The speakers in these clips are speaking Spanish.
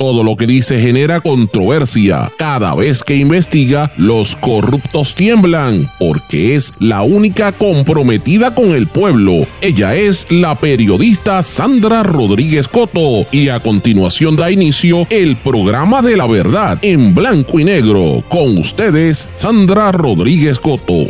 Todo lo que dice genera controversia. Cada vez que investiga, los corruptos tiemblan, porque es la única comprometida con el pueblo. Ella es la periodista Sandra Rodríguez Coto y a continuación da inicio el programa de la verdad en blanco y negro. Con ustedes, Sandra Rodríguez Coto.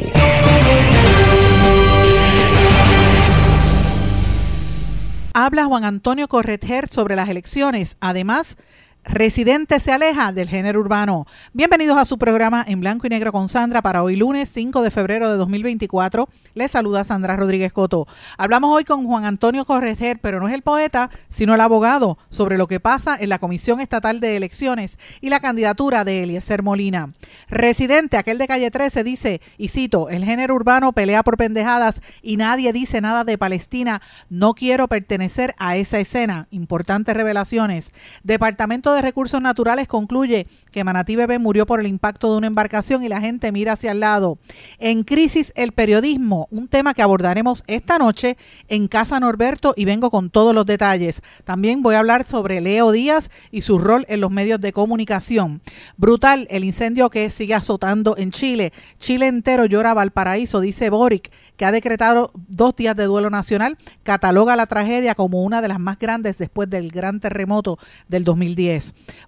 Habla Juan Antonio Corretger sobre las elecciones. Además, Residente se aleja del género urbano. Bienvenidos a su programa en blanco y negro con Sandra para hoy lunes 5 de febrero de 2024. Les saluda Sandra Rodríguez Coto. Hablamos hoy con Juan Antonio Correger, pero no es el poeta, sino el abogado, sobre lo que pasa en la Comisión Estatal de Elecciones y la candidatura de Eliezer Molina. Residente, aquel de calle 13, dice, y cito, el género urbano pelea por pendejadas y nadie dice nada de Palestina. No quiero pertenecer a esa escena. Importantes revelaciones. Departamento de Recursos Naturales concluye que Manatí Bebé murió por el impacto de una embarcación y la gente mira hacia el lado. En crisis el periodismo, un tema que abordaremos esta noche en Casa Norberto y vengo con todos los detalles. También voy a hablar sobre Leo Díaz y su rol en los medios de comunicación. Brutal el incendio que sigue azotando en Chile. Chile entero llora Valparaíso, dice Boric que ha decretado dos días de duelo nacional, cataloga la tragedia como una de las más grandes después del gran terremoto del 2010.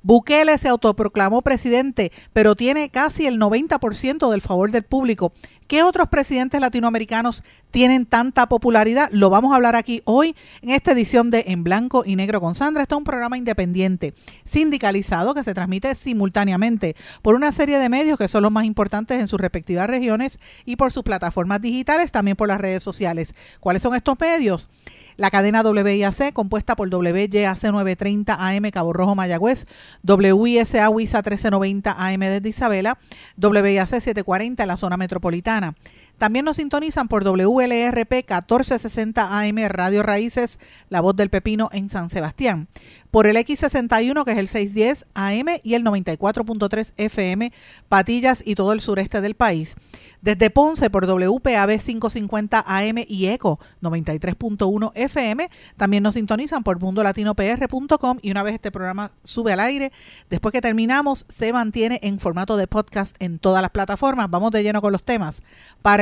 Bukele se autoproclamó presidente, pero tiene casi el 90% del favor del público ¿Qué otros presidentes latinoamericanos tienen tanta popularidad? Lo vamos a hablar aquí hoy en esta edición de En Blanco y Negro con Sandra. Este es un programa independiente, sindicalizado, que se transmite simultáneamente por una serie de medios que son los más importantes en sus respectivas regiones y por sus plataformas digitales, también por las redes sociales. ¿Cuáles son estos medios? la cadena WIAC, compuesta por WYAC 930 AM Cabo Rojo Mayagüez, WISA WISA 1390 AM desde Isabela, WIAC 740 en la zona metropolitana. Paraná. También nos sintonizan por WLRP 1460 AM Radio Raíces, La Voz del Pepino en San Sebastián. Por el X61 que es el 610 AM y el 94.3 FM, Patillas y todo el sureste del país. Desde Ponce por WPAB 550 AM y ECO 93.1 FM. También nos sintonizan por mundolatinopr.com y una vez este programa sube al aire, después que terminamos, se mantiene en formato de podcast en todas las plataformas. Vamos de lleno con los temas para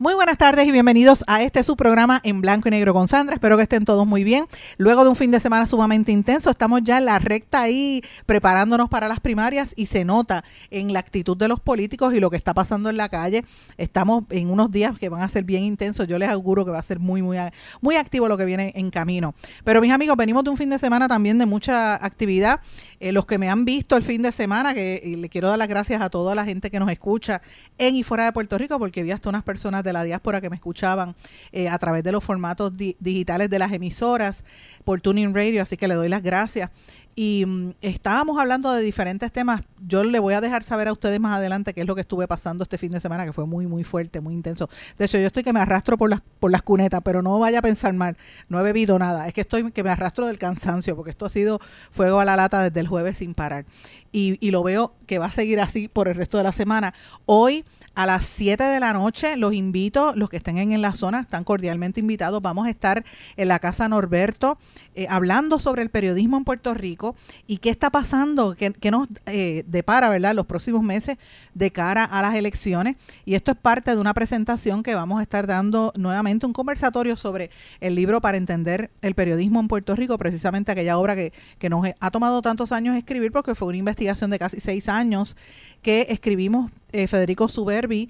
Muy buenas tardes y bienvenidos a este su programa en blanco y negro con Sandra. Espero que estén todos muy bien. Luego de un fin de semana sumamente intenso, estamos ya en la recta ahí preparándonos para las primarias y se nota en la actitud de los políticos y lo que está pasando en la calle. Estamos en unos días que van a ser bien intensos. Yo les auguro que va a ser muy, muy, muy activo lo que viene en camino. Pero mis amigos, venimos de un fin de semana también de mucha actividad. Eh, los que me han visto el fin de semana, que le quiero dar las gracias a toda la gente que nos escucha en y fuera de Puerto Rico, porque vi hasta unas personas de la diáspora que me escuchaban eh, a través de los formatos digitales de las emisoras por Tuning Radio, así que le doy las gracias. Y mm, estábamos hablando de diferentes temas. Yo le voy a dejar saber a ustedes más adelante qué es lo que estuve pasando este fin de semana, que fue muy, muy fuerte, muy intenso. De hecho, yo estoy que me arrastro por las, por las cunetas, pero no vaya a pensar mal, no he bebido nada. Es que estoy que me arrastro del cansancio, porque esto ha sido fuego a la lata desde el jueves sin parar. Y, y lo veo que va a seguir así por el resto de la semana. Hoy a las 7 de la noche. Los invito, los que estén en la zona, están cordialmente invitados. Vamos a estar en la Casa Norberto eh, hablando sobre el periodismo en Puerto Rico y qué está pasando, qué, nos eh, depara, ¿verdad?, los próximos meses de cara a las elecciones. Y esto es parte de una presentación que vamos a estar dando nuevamente, un conversatorio sobre el libro para entender el periodismo en Puerto Rico, precisamente aquella obra que, que nos ha tomado tantos años escribir porque fue una investigación de casi seis años que escribimos eh, Federico Suberbi,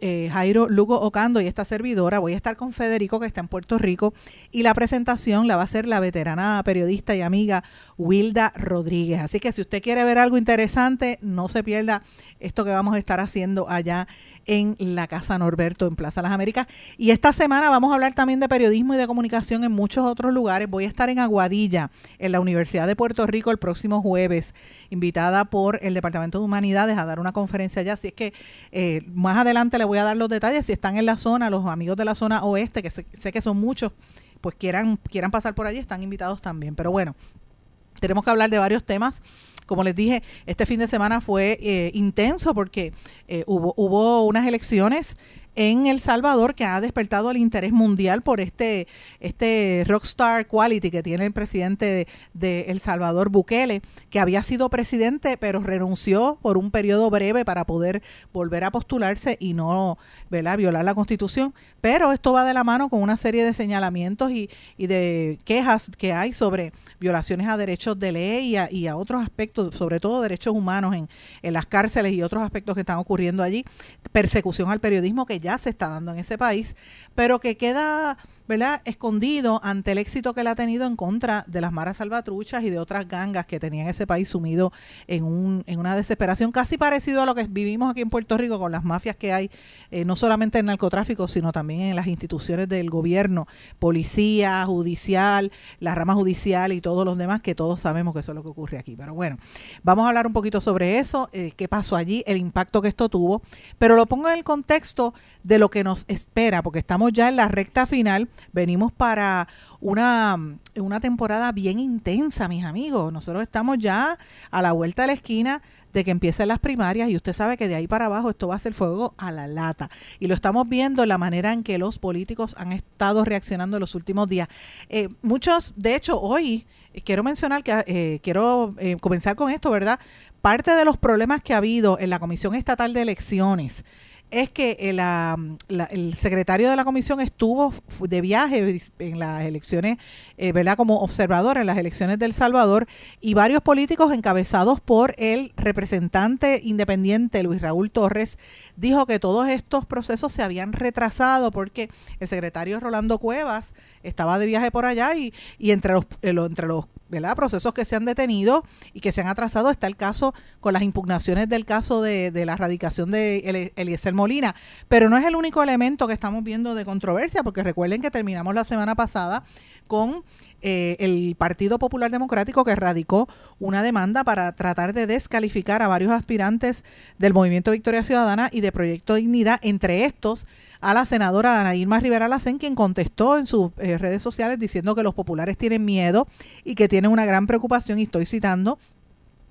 eh, Jairo Lugo Ocando y esta servidora. Voy a estar con Federico, que está en Puerto Rico, y la presentación la va a hacer la veterana periodista y amiga Wilda Rodríguez. Así que si usted quiere ver algo interesante, no se pierda esto que vamos a estar haciendo allá en la Casa Norberto en Plaza Las Américas. Y esta semana vamos a hablar también de periodismo y de comunicación en muchos otros lugares. Voy a estar en Aguadilla, en la Universidad de Puerto Rico, el próximo jueves, invitada por el Departamento de Humanidades a dar una conferencia allá. Así es que eh, más adelante le voy a dar los detalles. Si están en la zona, los amigos de la zona oeste, que sé, sé que son muchos, pues quieran, quieran pasar por allí, están invitados también. Pero bueno, tenemos que hablar de varios temas como les dije, este fin de semana fue eh, intenso porque hubo, hubo unas elecciones en El Salvador que ha despertado el interés mundial por este, este rockstar quality que tiene el presidente de, El Salvador, Bukele, que había sido presidente pero renunció por un periodo breve para poder volver a postularse y no violar la constitución. Pero esto va de la mano con una serie de señalamientos y, y de quejas que hay sobre violaciones a derechos de ley y a, otros aspectos, sobre todo derechos humanos en, en las cárceles y otros aspectos que están ocurriendo allí, persecución al periodismo que ya se está dando en ese país, pero que queda ¿verdad? escondido ante el éxito que él ha tenido en contra de las maras salvatruchas y de otras gangas que tenían ese país sumido en, un, en una desesperación casi parecido a lo que vivimos aquí en Puerto Rico con las mafias que hay, eh, no solamente en narcotráfico, sino también en las instituciones del gobierno, policía, judicial, la rama judicial y todos los demás, que todos sabemos que eso es lo que ocurre aquí. Pero bueno, vamos a hablar un poquito sobre eso, eh, qué pasó allí, el impacto que esto tuvo, pero lo pongo en el contexto de lo que nos espera, porque estamos ya en la recta final venimos para una, una temporada bien intensa, mis amigos. Nosotros estamos ya a la vuelta de la esquina de que empiecen las primarias y usted sabe que de ahí para abajo esto va a ser fuego a la lata. Y lo estamos viendo en la manera en que los políticos han estado reaccionando en los últimos días. Eh, muchos, de hecho, hoy eh, quiero mencionar que eh, quiero comenzar con esto, ¿verdad? Parte de los problemas que ha habido en la Comisión Estatal de Elecciones es que el, el, secretario de la comisión estuvo de viaje en las elecciones, eh, ¿verdad? Como observador en las elecciones del Salvador y varios políticos encabezados por el representante independiente Luis Raúl Torres dijo que todos estos procesos se habían retrasado porque el secretario Rolando Cuevas estaba de viaje por allá y, y entre los, eh, entre los ¿verdad? procesos que se han detenido y que se han atrasado está el caso con las impugnaciones del caso de, de la erradicación de Eliezer Molina. Pero no es el único elemento que estamos viendo de controversia, porque recuerden que terminamos la semana pasada con eh, el Partido Popular Democrático que radicó una demanda para tratar de descalificar a varios aspirantes del Movimiento Victoria Ciudadana y de Proyecto Dignidad, entre estos a la senadora Ana Irma Rivera Lacén, quien contestó en sus eh, redes sociales diciendo que los populares tienen miedo y que tienen una gran preocupación, y estoy citando,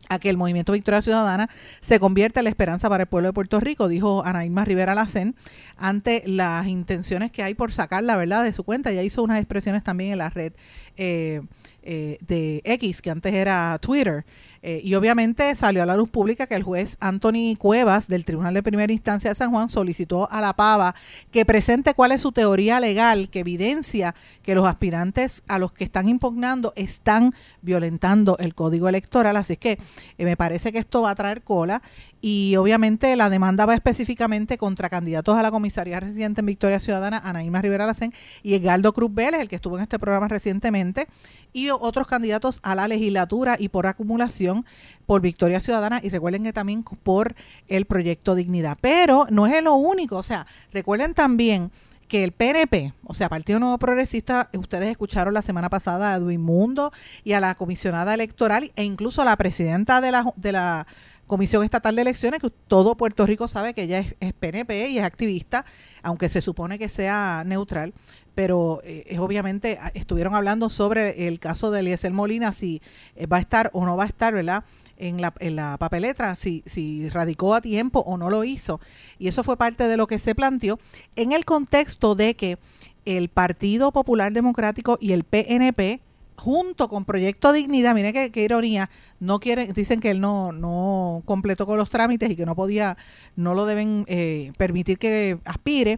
a que el movimiento Victoria Ciudadana se convierta en la esperanza para el pueblo de Puerto Rico, dijo Ana Irma Rivera Lacén, ante las intenciones que hay por sacar la verdad de su cuenta. Ya hizo unas expresiones también en la red eh, eh, de X, que antes era Twitter, eh, y obviamente salió a la luz pública que el juez Anthony Cuevas del Tribunal de Primera Instancia de San Juan solicitó a la PAVA que presente cuál es su teoría legal que evidencia que los aspirantes a los que están impugnando están violentando el código electoral. Así que eh, me parece que esto va a traer cola y obviamente la demanda va específicamente contra candidatos a la comisaría residente en Victoria Ciudadana, Anaíma Rivera Lacén y Edgardo Cruz Vélez, el que estuvo en este programa recientemente, y otros candidatos a la legislatura y por acumulación por Victoria Ciudadana y recuerden que también por el proyecto Dignidad. Pero no es lo único, o sea, recuerden también que el PNP, o sea, Partido Nuevo Progresista, ustedes escucharon la semana pasada a Edwin Mundo y a la comisionada electoral e incluso a la presidenta de la, de la Comisión Estatal de Elecciones, que todo Puerto Rico sabe que ella es, PNP y es activista, aunque se supone que sea neutral, pero eh, es obviamente estuvieron hablando sobre el caso de Eliezer Molina, si eh, va a estar o no va a estar, ¿verdad? En la, en la papeletra, si, si radicó a tiempo o no lo hizo. Y eso fue parte de lo que se planteó en el contexto de que el Partido Popular Democrático y el PNP junto con Proyecto Dignidad, mire qué, ironía, no quieren, dicen que él no, no completó con los trámites y que no podía, no lo deben eh, permitir que aspire.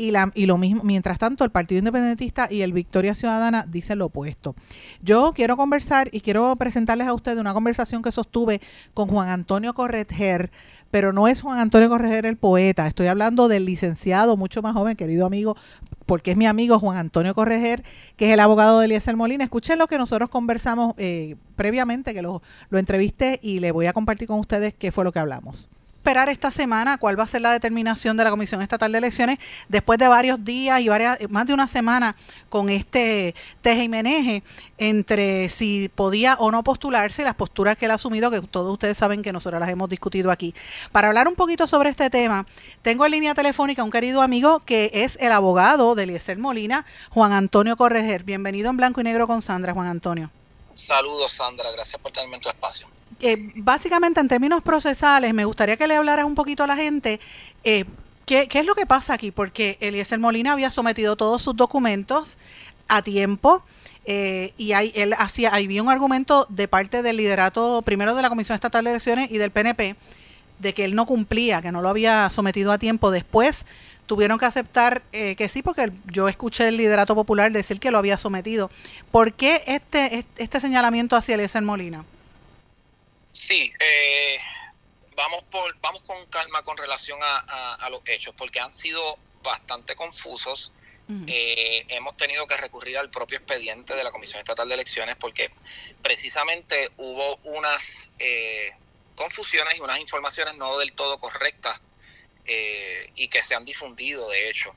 Y, la, y lo mismo, mientras tanto, el Partido Independentista y el Victoria Ciudadana dicen lo opuesto. Yo quiero conversar y quiero presentarles a ustedes una conversación que sostuve con Juan Antonio Corretger, pero no es Juan Antonio Correger el poeta, estoy hablando del licenciado, mucho más joven, querido amigo, porque es mi amigo Juan Antonio Correger, que es el abogado de Eliezer Molina. Escuchen lo que nosotros conversamos eh, previamente, que lo, lo entrevisté y le voy a compartir con ustedes qué fue lo que hablamos esperar esta semana cuál va a ser la determinación de la Comisión Estatal de Elecciones después de varios días y varias más de una semana con este teje y meneje entre si podía o no postularse las posturas que él ha asumido que todos ustedes saben que nosotros las hemos discutido aquí. Para hablar un poquito sobre este tema, tengo en línea telefónica un querido amigo que es el abogado de Eliezer Molina, Juan Antonio Correger. Bienvenido en Blanco y Negro con Sandra, Juan Antonio. Saludos, Sandra. Gracias por tenerme en tu espacio. Eh, básicamente en términos procesales, me gustaría que le hablaras un poquito a la gente. Eh, ¿qué, ¿Qué es lo que pasa aquí? Porque Eliezer Molina había sometido todos sus documentos a tiempo. Eh, y hay, él hacía, había un argumento de parte del liderato, primero de la Comisión Estatal de Elecciones y del PNP, de que él no cumplía, que no lo había sometido a tiempo. Después tuvieron que aceptar eh, que sí, porque yo escuché el liderato popular decir que lo había sometido. ¿Por qué este, este señalamiento hacia Eliezer Molina? Sí, eh, vamos, por, vamos con calma con relación a los hechos, porque han sido bastante confusos eh, hemos tenido que recurrir al propio expediente de la Comisión Estatal de Elecciones porque precisamente hubo unas eh, confusiones y unas informaciones no del todo correctas eh, y que se han difundido, de hecho.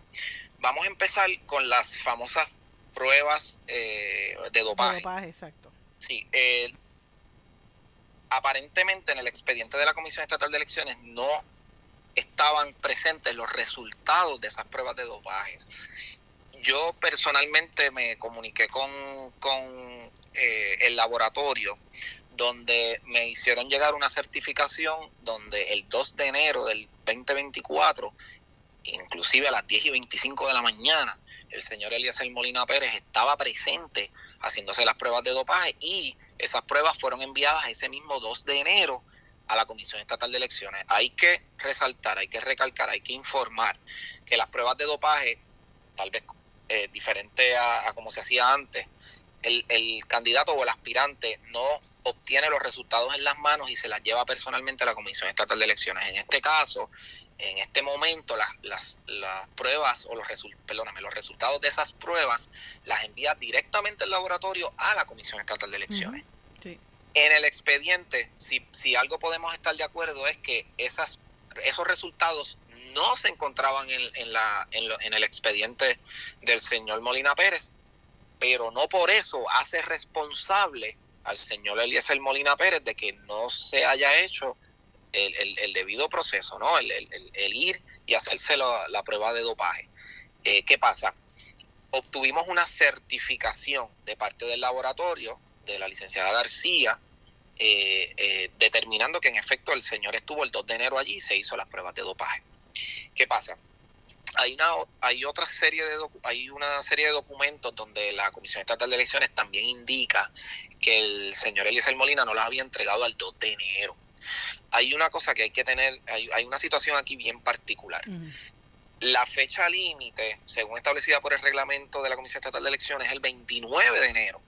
Vamos a empezar con las famosas pruebas de dopaje. De dopaje, exacto. Sí, aparentemente en el expediente de la Comisión Estatal de Elecciones no estaban presentes los resultados de esas pruebas de dopaje yo personalmente me comuniqué con, eh, el laboratorio donde me hicieron llegar una certificación donde el 2 de enero del 2024, inclusive a las 10 y 25 de la mañana, el señor Eliezer Molina Pérez estaba presente haciéndose las pruebas de dopaje y esas pruebas fueron enviadas ese mismo 2 de enero a la Comisión Estatal de Elecciones. Hay que resaltar, hay que recalcar, hay que informar que las pruebas de dopaje, tal vez eh, diferente a, como se hacía antes, el, el candidato o el aspirante no obtiene los resultados en las manos y se las lleva personalmente a la Comisión Estatal de Elecciones. En este caso, en este momento, las, las, las pruebas o los, perdóname, los resultados de esas pruebas las envía directamente el laboratorio a la Comisión Estatal de Elecciones. En el expediente, si, si algo podemos estar de acuerdo, es que esas, esos resultados no se encontraban en, la, en, el expediente del señor Molina Pérez, pero no por eso hace responsable al señor Eliezer Molina Pérez de que no se haya hecho el, debido proceso, ¿no? El, ir y hacerse la, prueba de dopaje. Eh, ¿Qué pasa? Obtuvimos una certificación de parte del laboratorio de la licenciada García, eh, eh, determinando que en efecto el señor estuvo el 2 de enero allí y se hizo las pruebas de dopaje. ¿Qué pasa? Hay una, hay otra serie de hay una serie de documentos donde la Comisión Estatal de Elecciones también indica que el señor Eliezer Molina no las había entregado al 2 de enero. Hay una cosa que hay que tener, hay, hay una situación aquí bien particular. La fecha límite, según establecida por el reglamento de la Comisión Estatal de Elecciones, es el 29 de enero.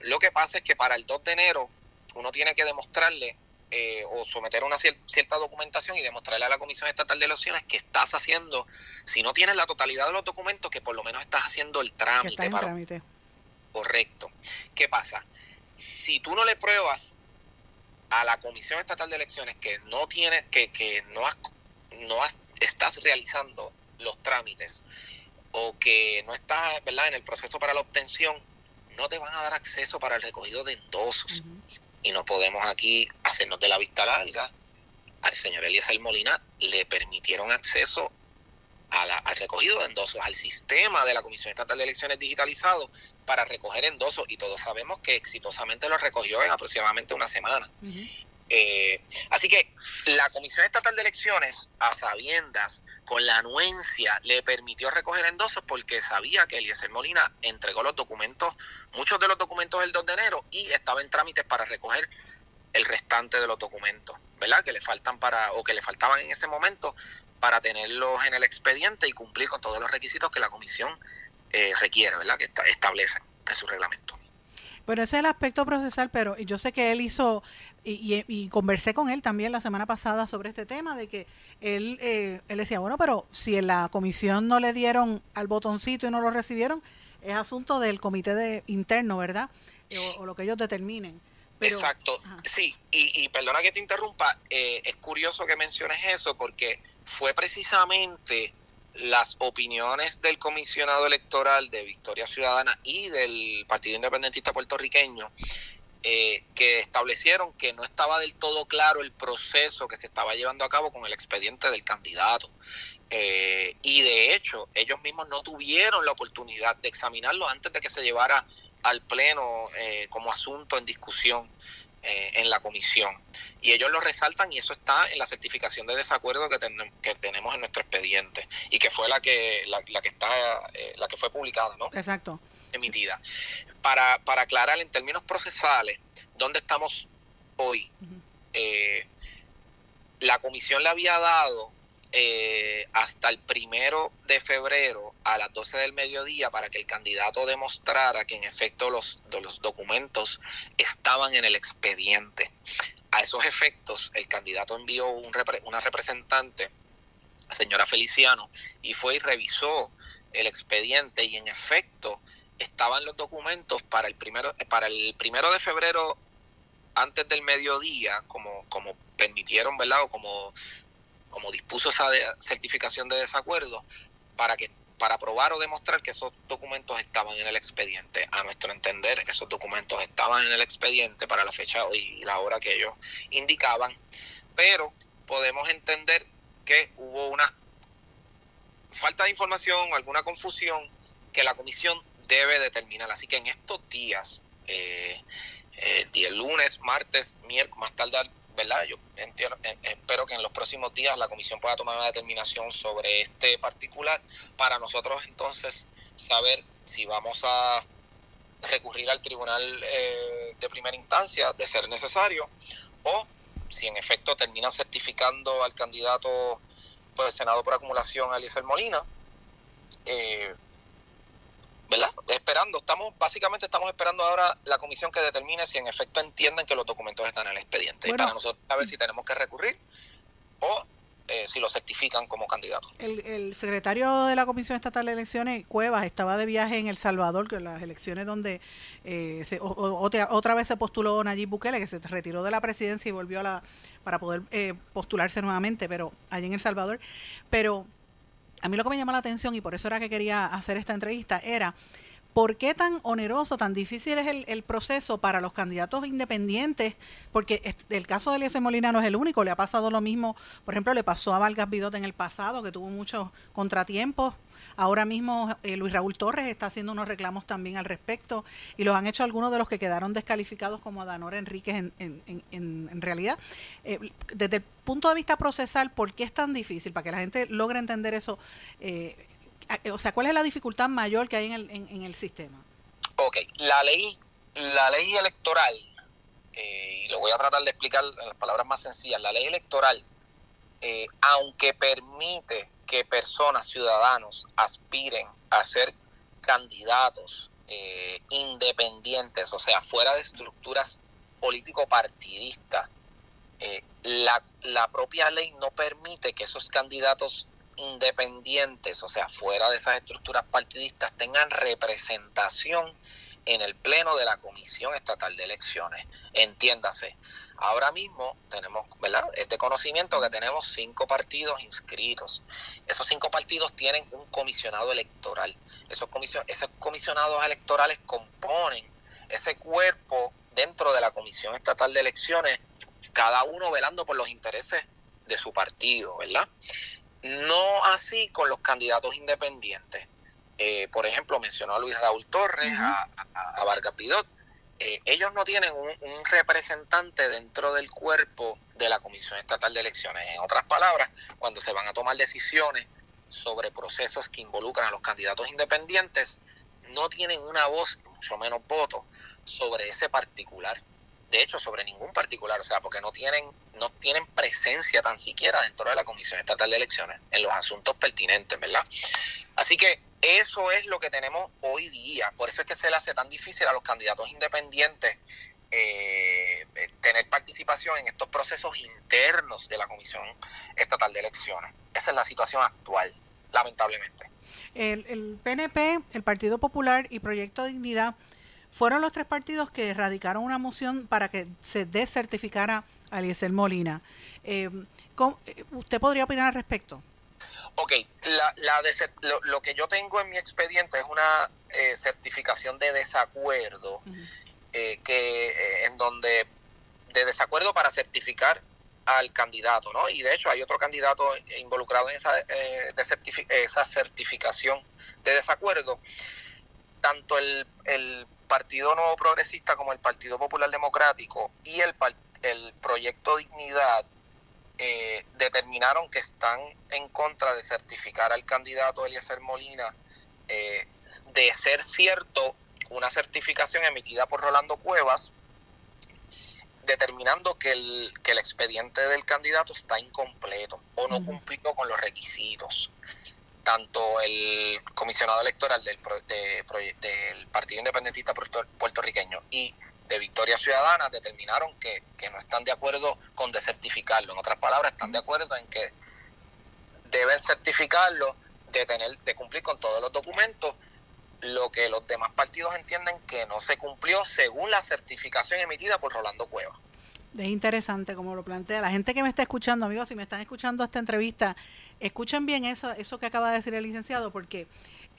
Lo que pasa es que para el 2 de enero uno tiene que demostrarle eh, o someter una cierta documentación y demostrarle a la Comisión Estatal de Elecciones que estás haciendo, si no tienes la totalidad de los documentos, que por lo menos estás haciendo el trámite. Para... Correcto. ¿Qué pasa? Si tú no le pruebas a la Comisión Estatal de Elecciones que no tienes, que, que no has, no has, estás realizando los trámites o que no estás ¿verdad? en el proceso para la obtención, no te van a dar acceso para el recogido de endosos y no podemos aquí hacernos de la vista larga. Al señor Eliezer Molina le permitieron acceso al recogido de endosos, al sistema de la Comisión Estatal de Elecciones digitalizado para recoger endosos y todos sabemos que exitosamente lo recogió en aproximadamente una semana. Eh, así que la Comisión Estatal de Elecciones, a sabiendas, con la anuencia, le permitió recoger endosos porque sabía que Eliezer Molina entregó los documentos, muchos de los documentos el 2 de enero y estaba en trámites para recoger el restante de los documentos, ¿verdad? Que le faltan para, o que le faltaban en ese momento para tenerlos en el expediente y cumplir con todos los requisitos que la comisión eh, requiere, ¿verdad? Que establece en su reglamento. Bueno, ese es el aspecto procesal, pero yo sé que él hizo, y, conversé con él también la semana pasada sobre este tema, de que él, eh, él decía, bueno, pero si en la comisión no le dieron al botoncito y no lo recibieron, es asunto del comité de interno, ¿verdad? O, lo que ellos determinen. Exacto, sí, y, y, perdona que te interrumpa, eh, es curioso que menciones eso porque fue precisamente las opiniones del comisionado electoral de Victoria Ciudadana y del Partido Independentista puertorriqueño eh, que establecieron que no estaba del todo claro el proceso que se estaba llevando a cabo con el expediente del candidato. Eh, y de hecho, ellos mismos no tuvieron la oportunidad de examinarlo antes de que se llevara al Pleno eh, como asunto en discusión. Eh, en la comisión. Y ellos lo resaltan y eso está en la certificación de desacuerdo que, que tenemos en nuestro expediente y que fue la que, la, que está, eh, la que fue publicada, ¿no? Exacto. Emitida. Para, para aclarar en términos procesales, ¿dónde estamos hoy? Eh, la comisión le había dado eh, hasta el primero de febrero a las 12 del mediodía para que el candidato demostrara que en efecto los, los documentos estaban en el expediente. A esos efectos, el candidato envió un una representante, señora Feliciano, y fue y revisó el expediente y en efecto estaban los documentos para el primero, para el primero de febrero antes del mediodía, como, como permitieron, ¿verdad? O como como dispuso esa certificación de desacuerdo, para que para probar o demostrar que esos documentos estaban en el expediente. A nuestro entender, esos documentos estaban en el expediente para la fecha y la hora que ellos indicaban, pero podemos entender que hubo una falta de información alguna confusión que la comisión debe determinar. Así que en estos días, eh, el día lunes, martes, miércoles, más tarde ¿verdad? Yo entiendo, eh, espero que en los próximos días la comisión pueda tomar una determinación sobre este particular para nosotros entonces saber si vamos a recurrir al tribunal eh, de primera instancia de ser necesario o si en efecto termina certificando al candidato por el Senado por acumulación, Eliezer Molina, eh, ¿verdad? Esperando, estamos, básicamente estamos esperando ahora la comisión que determine si en efecto entienden que los documentos están en el expediente. y para nosotros a ver si tenemos que recurrir o eh, si lo certifican como candidato. El, secretario de la Comisión Estatal de Elecciones, Cuevas, estaba de viaje en El Salvador, que las elecciones donde eh, otra, vez se postuló Nayib Bukele, que se retiró de la presidencia y volvió a la para poder eh, postularse nuevamente, pero allí en El Salvador. Pero a mí lo que me llama la atención y por eso era que quería hacer esta entrevista era ¿Por qué tan oneroso, tan difícil es el, proceso para los candidatos independientes? Porque el caso de Eliezer Molina no es el único, le ha pasado lo mismo, por ejemplo, le pasó a Vargas Vidot en el pasado, que tuvo muchos contratiempos Ahora mismo eh, Luis Raúl Torres está haciendo unos reclamos también al respecto y los han hecho algunos de los que quedaron descalificados como Danora Enríquez en, realidad. Eh, desde el punto de vista procesal, ¿por qué es tan difícil? Para que la gente logre entender eso. Eh, o sea, ¿cuál es la dificultad mayor que hay en el, en, el sistema? Ok, la ley, la ley electoral, y lo voy a tratar de explicar en las palabras más sencillas, la ley electoral, aunque permite que personas, ciudadanos, aspiren a ser candidatos eh, independientes, o sea, fuera de estructuras político-partidistas, eh, la, la propia ley no permite que esos candidatos independientes, o sea, fuera de esas estructuras partidistas, tengan representación en el pleno de la Comisión Estatal de Elecciones. Entiéndase, ahora mismo tenemos, ¿verdad? Es de conocimiento que tenemos cinco partidos inscritos. Esos cinco partidos tienen un comisionado electoral. Esos, esos comisionados electorales componen ese cuerpo dentro de la Comisión Estatal de Elecciones, cada uno velando por los intereses de su partido, ¿verdad? No así con los candidatos independientes. Eh, por ejemplo, mencionó a Luis Raúl Torres, a, Vargas Pidot. Eh, ellos no tienen un, representante dentro del cuerpo de la Comisión Estatal de Elecciones. En otras palabras, cuando se van a tomar decisiones sobre procesos que involucran a los candidatos independientes, no tienen una voz, mucho menos voto, sobre ese particular. De hecho, sobre ningún particular, o sea, porque no tienen, no tienen presencia tan siquiera dentro de la Comisión Estatal de Elecciones en los asuntos pertinentes, ¿verdad? Así que eso es lo que tenemos hoy día. Por eso es que se le hace tan difícil a los candidatos independientes eh, tener participación en estos procesos internos de la Comisión Estatal de Elecciones. Esa es la situación actual, lamentablemente. El, el PNP, el Partido Popular y Proyecto Dignidad fueron los tres partidos que radicaron una moción para que se desertificara a Eliezer Molina. Eh, eh, ¿Usted podría opinar al respecto? Ok, la, la lo, que yo tengo en mi expediente es una eh, certificación de desacuerdo, eh, que eh, en donde de desacuerdo para certificar al candidato, ¿no? Y de hecho hay otro candidato involucrado en esa, esa certificación de desacuerdo. Tanto el, el Partido Nuevo Progresista como el Partido Popular Democrático y el, el Proyecto Dignidad eh, determinaron que están en contra de certificar al candidato Eliezer Molina eh, de ser cierto una certificación emitida por Rolando Cuevas determinando que el, que el expediente del candidato está incompleto o no cumplido con los requisitos. Tanto el comisionado electoral del, del Partido Independentista puertorriqueño y de Victoria Ciudadana determinaron que, no están de acuerdo con desertificarlo. En otras palabras, están de acuerdo en que deben certificarlo, de, tener, de cumplir con todos los documentos lo que los demás partidos entienden que no se cumplió según la certificación emitida por Rolando Cueva. Es interesante como lo plantea. La gente que me está escuchando, amigos, si me están escuchando esta entrevista, escuchen bien eso, eso que acaba de decir el licenciado, porque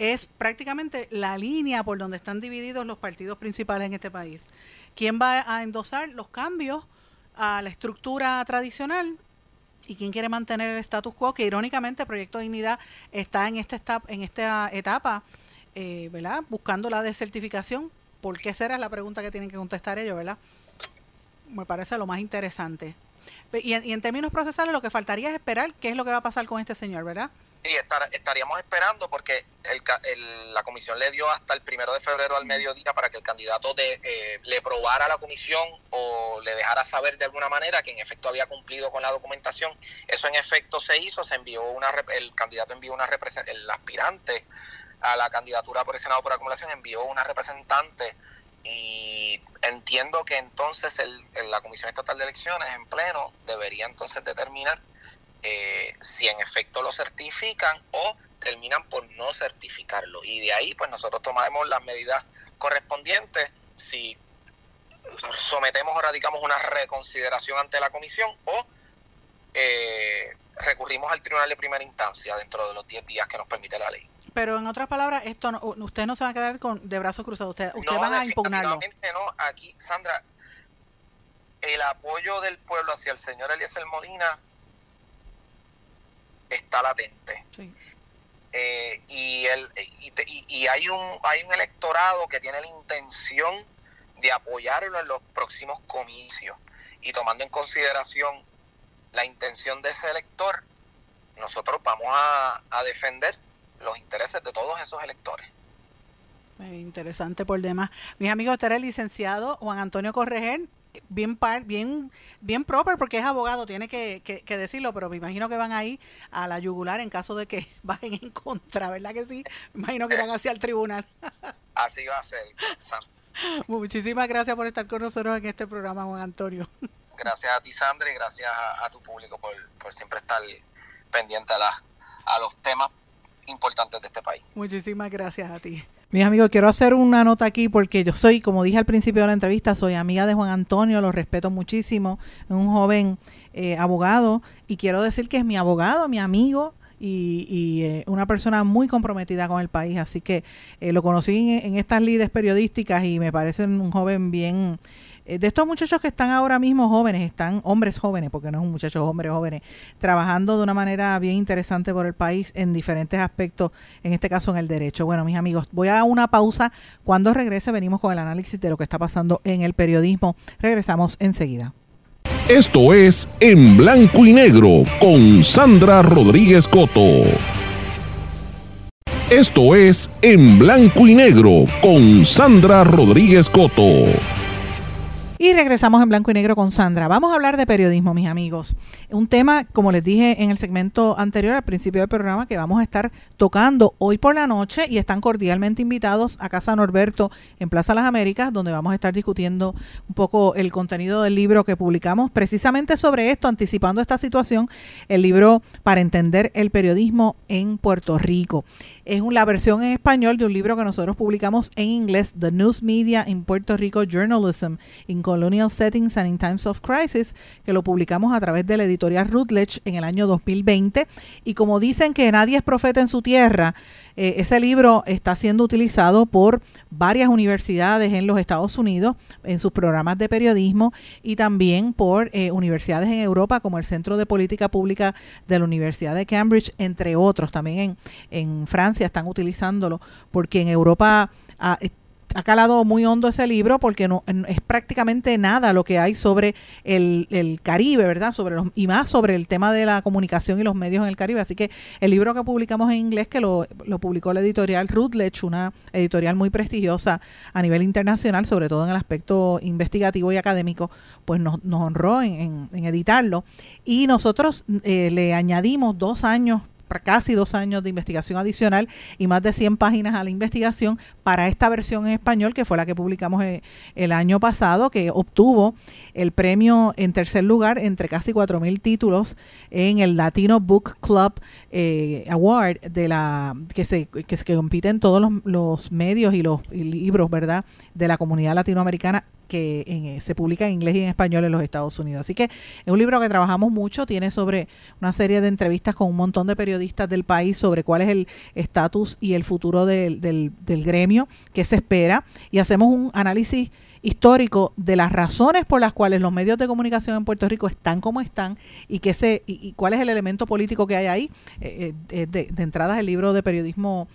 es prácticamente la línea por donde están divididos los partidos principales en este país. ¿Quién va a endosar los cambios a la estructura tradicional y quién quiere mantener el status quo? Que irónicamente Proyecto Dignidad está en, este en esta etapa eh, ¿verdad? Buscando la desertificación. ¿Por qué será la pregunta que tienen que contestar ellos, ¿verdad? Me parece lo más interesante. Y en, términos procesales lo que faltaría es esperar qué es lo que va a pasar con este señor, ¿verdad? Sí, estaríamos esperando porque la comisión le dio hasta el primero de febrero al mediodía para que el candidato de, eh, le probara a la comisión o le dejara saber de alguna manera que en efecto había cumplido con la documentación. Eso en efecto se hizo, se envió una, el candidato envió una el aspirante a la candidatura por el Senado por acumulación envió una representante y entiendo que entonces el, la Comisión Estatal de Elecciones en pleno debería entonces determinar eh, si en efecto lo certifican o terminan por no certificarlo. Y de ahí pues nosotros tomaremos las medidas correspondientes si sometemos o radicamos una reconsideración ante la comisión o eh, recurrimos al tribunal de primera instancia dentro de los 10 días que nos permite la ley. Pero en otras palabras, esto no, usted no se va a quedar con de brazos cruzados, usted, usted van a impugnarlo. no, aquí, Sandra, el apoyo del pueblo hacia el señor Eliezer Molina está latente. Sí. Eh, y, el, y, y, hay un hay un electorado que tiene la intención de apoyarlo en los próximos comicios y tomando en consideración la intención de ese elector nosotros vamos a, a defender los intereses de todos esos electores. Interesante por demás. Mis amigos, este era el licenciado Juan Antonio Correger, bien par, bien bien proper porque es abogado, tiene que, que, decirlo, pero me imagino que van ahí a la yugular en caso de que vayan en contra, ¿verdad que sí? Me imagino que van hacia el tribunal. Así va a ser. Muchísimas gracias por estar con nosotros en este programa, Juan Antonio. Gracias a ti, Sandra, y gracias a, tu público por, por siempre estar pendiente a, la, a los temas importantes de este país. Muchísimas gracias a ti. Mis amigos, quiero hacer una nota aquí porque yo soy, como dije al principio de la entrevista, soy amiga de Juan Antonio, lo respeto muchísimo, es un joven eh, abogado y quiero decir que es mi abogado, mi amigo y, eh, una persona muy comprometida con el país, así que eh, lo conocí en, en estas lides periodísticas y me parece un joven bien eh, de estos muchachos que están ahora mismo jóvenes, están hombres jóvenes, porque no es un muchacho hombres jóvenes, trabajando de una manera bien interesante por el país en diferentes aspectos, en este caso en el derecho. Bueno, mis amigos, voy a una pausa. Cuando regrese venimos con el análisis de lo que está pasando en el periodismo. Regresamos enseguida. Esto es En Blanco y Negro con Sandra Rodríguez Coto. Esto es En Blanco y Negro con Sandra Rodríguez Coto. Y regresamos en blanco y negro con Sandra. Vamos a hablar de periodismo, mis amigos. Un tema, como les dije en el segmento anterior, al principio del programa, que vamos a estar tocando hoy por la noche y están cordialmente invitados a Casa Norberto en Plaza Las Américas, donde vamos a estar discutiendo un poco el contenido del libro que publicamos precisamente sobre esto, anticipando esta situación, el libro para entender el periodismo en Puerto Rico. Es la versión en español de un libro que nosotros publicamos en inglés, The News Media in Puerto Rico Journalism in Colonial Settings and in Times of Crisis, que lo publicamos a través de la editorial Routledge en el año 2020. Y como dicen que nadie es profeta en su tierra, eh, ese libro está siendo utilizado por varias universidades en los Estados Unidos en sus programas de periodismo y también por eh, universidades en Europa como el Centro de Política Pública de la Universidad de Cambridge, entre otros. También en, en Francia están utilizándolo porque en Europa... Ah, ha calado muy hondo ese libro porque no es prácticamente nada lo que hay sobre el, Caribe, ¿verdad? Sobre los, y más sobre el tema de la comunicación y los medios en el Caribe. Así que el libro que publicamos en inglés, que lo, publicó la editorial Routledge, una editorial muy prestigiosa a nivel internacional, sobre todo en el aspecto investigativo y académico, pues nos, nos honró en, editarlo. Y nosotros eh, le añadimos dos años casi dos años de investigación adicional y más de 100 páginas a la investigación para esta versión en español, que fue la que publicamos eh, el, año pasado, que obtuvo el premio en tercer lugar entre casi 4.000 títulos en el Latino Book Club eh, Award, de la que se que, que compiten todos los, los medios y los libros, ¿verdad?, de la comunidad latinoamericana que eh, se publica en inglés y en español en los Estados Unidos. Así que es un libro que trabajamos mucho, tiene sobre una serie de entrevistas con un montón de periodistas del país sobre cuál es el estatus y el futuro del, del, gremio que se espera y hacemos un análisis histórico de las razones por las cuales los medios de comunicación en Puerto Rico están como están y que se y, cuál es el elemento político que hay ahí. Eh, eh, de, de entrada el libro de periodismo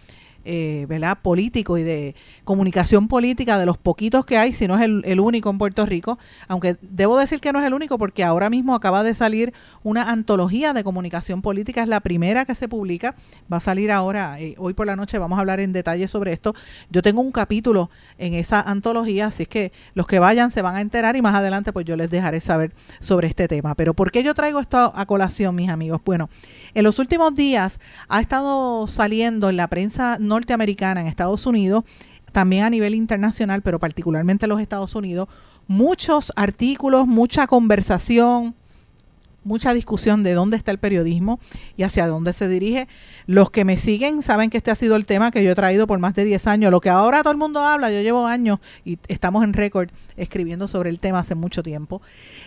eh, ¿verdad? político y de comunicación política de los poquitos que hay, si no es el, único en Puerto Rico, aunque debo decir que no es el único porque ahora mismo acaba de salir una antología de comunicación política, es la primera que se publica, va a salir ahora, eh, hoy por la noche vamos a hablar en detalle sobre esto. Yo tengo un capítulo en esa antología, así es que los que vayan se van a enterar y más adelante pues yo les dejaré saber sobre este tema. Pero ¿por qué yo traigo esto a colación, mis amigos? Bueno, en los últimos días ha estado saliendo en la prensa norteamericana en Estados Unidos, también a nivel internacional, pero particularmente en los Estados Unidos, muchos artículos, mucha conversación, mucha discusión de dónde está el periodismo y hacia dónde se dirige. Los que me siguen saben que este ha sido el tema que yo he traído por más de 10 años. Lo que ahora todo el mundo habla, yo llevo años y estamos en récord escribiendo sobre el tema hace mucho tiempo,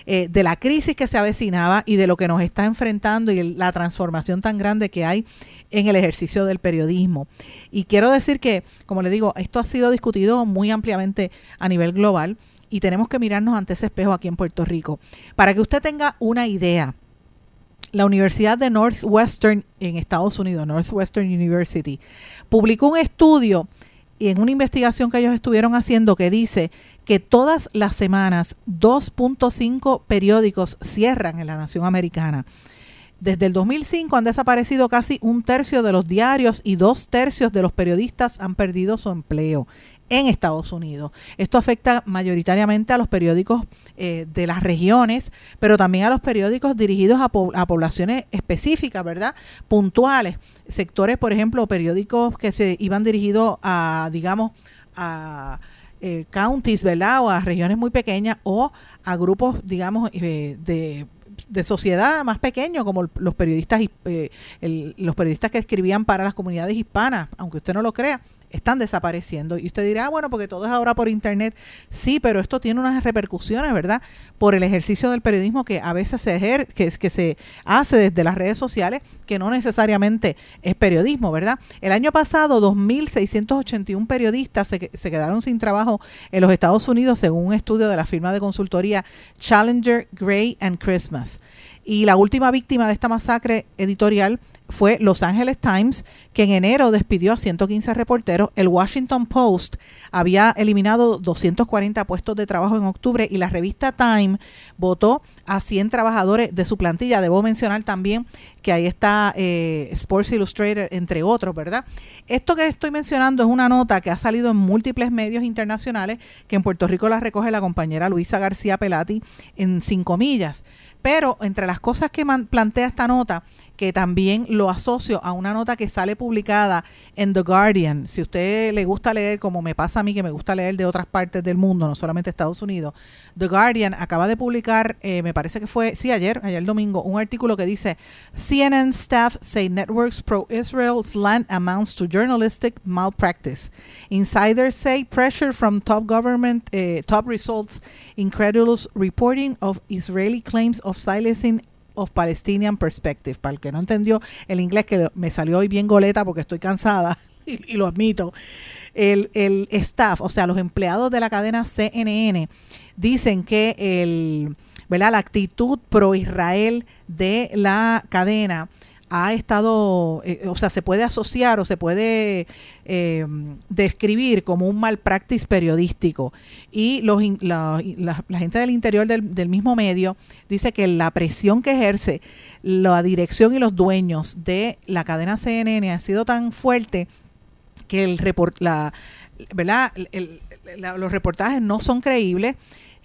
eh, de la crisis que se avecinaba y de lo que nos está enfrentando y la transformación tan grande que hay en el ejercicio del periodismo. Y quiero decir que, como le digo, esto ha sido discutido muy ampliamente a nivel global y tenemos que mirarnos ante ese espejo aquí en Puerto Rico. Para que usted tenga una idea, la Universidad de Northwestern en Estados Unidos, Northwestern University, publicó un estudio y en una investigación que ellos estuvieron haciendo que dice que todas las semanas 2.5 periódicos cierran en la nación americana. Desde el 2005 han desaparecido casi un tercio de los diarios y dos tercios de los periodistas han perdido su empleo en Estados Unidos. Esto afecta mayoritariamente a los periódicos eh, de las regiones, pero también a los periódicos dirigidos a, poblaciones específicas, ¿verdad? Puntuales. Sectores, por ejemplo, periódicos que se iban dirigidos a, digamos, a eh, counties, ¿verdad? O a regiones muy pequeñas o a grupos, digamos, eh, de sociedad más pequeños como los periodistas los periodistas que escribían para las comunidades hispanas aunque usted no lo crea están desapareciendo. Y usted dirá, ah, bueno, porque todo es ahora por Internet. Sí, pero esto tiene unas repercusiones, ¿verdad? Por el ejercicio del periodismo que a veces se, ejer que, que se hace desde las redes sociales, que no necesariamente es periodismo, ¿verdad? El año pasado, 2.681 periodistas se, se quedaron sin trabajo en los Estados Unidos, según un estudio de la firma de consultoría Challenger, Gray and Christmas. Y la última víctima de esta masacre editorial fue Los Angeles Times, que en enero despidió a 115 reporteros. El Washington Post había eliminado 240 puestos de trabajo en octubre y la revista Time votó a 100 trabajadores de su plantilla. Debo mencionar también que ahí está eh, Sports Illustrated, entre otros, ¿verdad? Esto que estoy mencionando es una nota que ha salido en múltiples medios internacionales, que en Puerto Rico la recoge la compañera Luisa García Pelati en cinco millas. Pero entre las cosas que plantea esta nota que también lo asocio a una nota que sale publicada en The Guardian. Si usted le gusta leer, como me pasa a mí, que me gusta leer de otras partes del mundo, no solamente Estados Unidos, The Guardian acaba de publicar, eh, me parece que fue, sí, ayer, ayer domingo, un artículo que dice, CNN staff say networks pro-Israel slant amounts to journalistic malpractice. Insiders say pressure from top government, eh, top results, incredulous reporting of Israeli claims of silencing of Palestinian Perspective. Para el que no entendió el inglés, que me salió hoy bien goleta porque estoy cansada, y, lo admito. El, el, staff, o sea, los empleados de la cadena CNN, dicen que el, ¿verdad? la actitud pro-Israel de la cadena ha estado, eh, o sea, se puede asociar o se puede eh, describir como un mal practice periodístico. Y los, la, gente del interior del, del, mismo medio dice que la presión que ejerce la dirección y los dueños de la cadena CNN ha sido tan fuerte que el report, la, ¿verdad? los reportajes no son creíbles,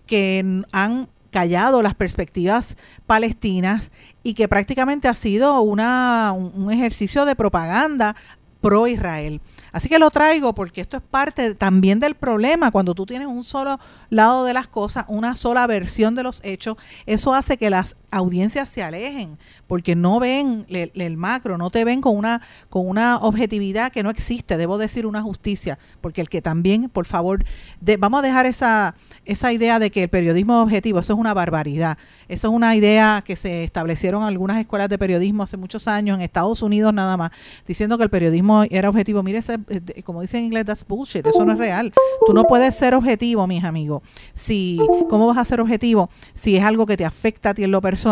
que han callado las perspectivas palestinas y que prácticamente ha sido una, un ejercicio de propaganda pro Israel. Así que lo traigo porque esto es parte también del problema. Cuando tú tienes un solo lado de las cosas, una sola versión de los hechos, eso hace que las audiencias se alejen porque no ven el, macro, no te ven con una, con una objetividad que no existe, debo decir una justicia, porque el que también, por favor, vamos a dejar esa, esa idea de que el periodismo es objetivo, eso es una barbaridad. Eso es una idea que se establecieron algunas escuelas de periodismo hace muchos años en Estados Unidos nada más, diciendo que el periodismo era objetivo. Mire, eh, como dicen en inglés, that's bullshit, eso no es real. Tú no puedes ser objetivo, mis amigos. Si, ¿Cómo vas a ser objetivo si es algo que te afecta a ti en lo personal?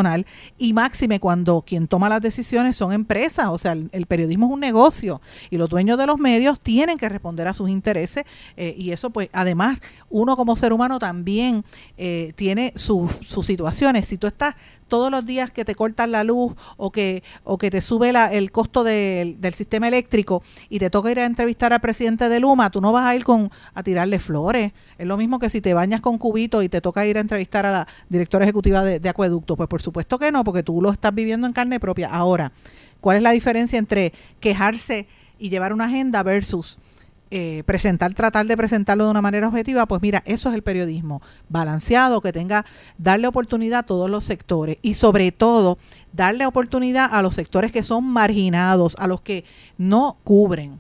Y máxime cuando quien toma las decisiones son empresas, o sea, el, periodismo es un negocio y los dueños de los medios tienen que responder a sus intereses eh, y eso pues además uno como ser humano también eh, tiene sus situaciones. Si tú estás todos los días que te cortan la luz o que, o que te sube el costo del sistema eléctrico y te toca ir a entrevistar al presidente de Luma, tú no vas a ir con a tirarle flores. Es lo mismo que si te bañas con cubito y te toca ir a entrevistar a la directora ejecutiva de, de acueducto. Pues por supuesto que no, porque tú lo estás viviendo en carne propia. Ahora, ¿cuál es la diferencia entre quejarse y llevar una agenda versus eh, presentar, tratar de presentarlo de una manera objetiva, pues mira, eso es el periodismo balanceado, que tenga, darle oportunidad a todos los sectores y sobre todo darle oportunidad a los sectores que son marginados, a los que no cubren.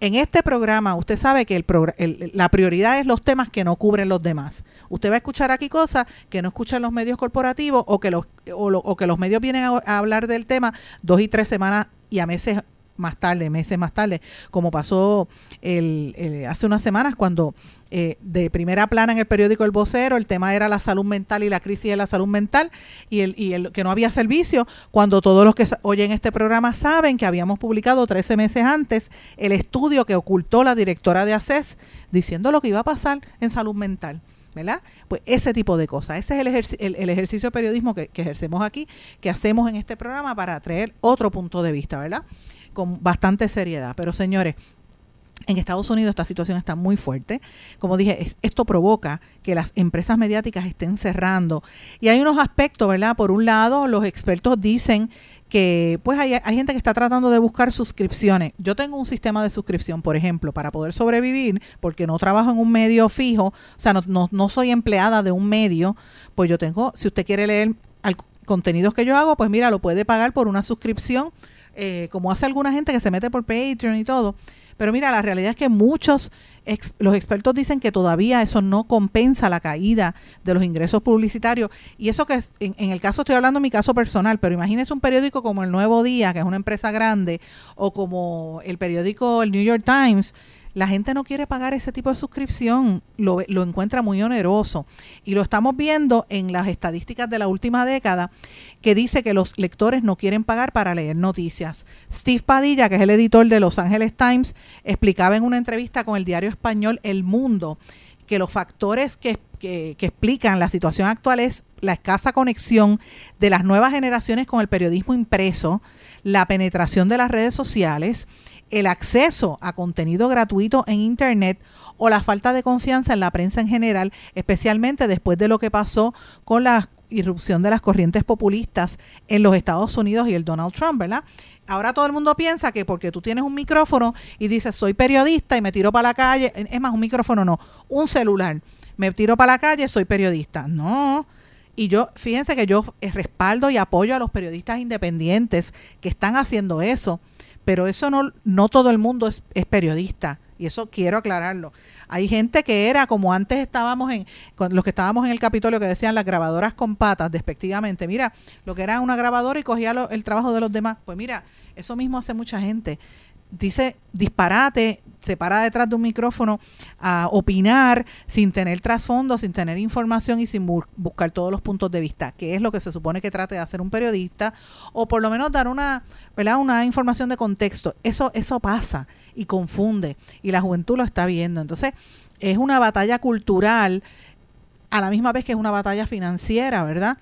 En este programa, usted sabe que el, la prioridad es los temas que no cubren los demás. Usted va a escuchar aquí cosas que no escuchan los medios corporativos o que los, o, que los medios vienen a hablar del tema dos y tres semanas y a meses más tarde, meses más tarde, como pasó el, hace unas semanas cuando eh, de primera plana en el periódico El Vocero el tema era la salud mental y la crisis de la salud mental y el, y el que no había servicio, cuando todos los que oyen este programa saben que habíamos publicado 13 meses antes el estudio que ocultó la directora de ACES diciendo lo que iba a pasar en salud mental. ¿verdad? Pues ese tipo de cosas. Ese es el, el, ejercicio de periodismo que, que, ejercemos aquí, que hacemos en este programa para traer otro punto de vista, ¿verdad? Con bastante seriedad. Pero señores, en Estados Unidos esta situación está muy fuerte. Como dije, esto provoca que las empresas mediáticas estén cerrando. Y hay unos aspectos, ¿verdad? Por un lado, los expertos dicen que pues hay, gente que está tratando de buscar suscripciones. Yo tengo un sistema de suscripción, por ejemplo, para poder sobrevivir, porque no trabajo en un medio fijo, o sea, no, no, no soy empleada de un medio, pues yo tengo, si usted quiere leer al, contenidos que yo hago, pues mira, lo puede pagar por una suscripción eh, como hace alguna gente que se mete por Patreon y todo. Pero mira, la realidad es que muchos, los expertos dicen que todavía eso no compensa la caída de los ingresos publicitarios. Y eso que en, en el caso, estoy hablando de mi caso personal, pero imagínese un periódico como El Nuevo Día, que es una empresa grande, o como el periódico El New York Times, la gente no quiere pagar ese tipo de suscripción, lo, lo, encuentra muy oneroso. Y lo estamos viendo en las estadísticas de la última década, que dice que los lectores no quieren pagar para leer noticias. Steve Padilla, que es el editor de Los Angeles Times, explicaba en una entrevista con el diario español El Mundo que los factores que, que, que explican la situación actual es la escasa conexión de las nuevas generaciones con el periodismo impreso, la penetración de las redes sociales, el acceso a contenido gratuito en Internet o la falta de confianza en la prensa en general, especialmente después de lo que pasó con la irrupción de las corrientes populistas en los Estados Unidos y el Donald Trump, ¿verdad? Ahora todo el mundo piensa que porque tú tienes un micrófono y dices soy periodista y me tiro para la calle, es más, un micrófono no, un celular, me tiro para la calle, soy periodista. No. Y yo, fíjense que yo respaldo y apoyo a los periodistas independientes que están haciendo eso pero eso no, no todo el mundo es, periodista y eso quiero aclararlo. Hay gente que era como antes estábamos en, los que estábamos en el Capitolio que decían las grabadoras con patas, despectivamente, mira, lo que era una grabadora y cogía el trabajo de los demás. Pues mira, eso mismo hace mucha gente. Dice disparate, se para detrás de un micrófono a opinar sin tener trasfondo, sin tener información y sin buscar todos los puntos de vista, que es lo que se supone que trate de hacer un periodista, o por lo menos dar una, ¿verdad? una información de contexto. Eso, eso pasa y confunde, y la juventud lo está viendo. Entonces, es una batalla cultural a la misma vez que es una batalla financiera, ¿verdad?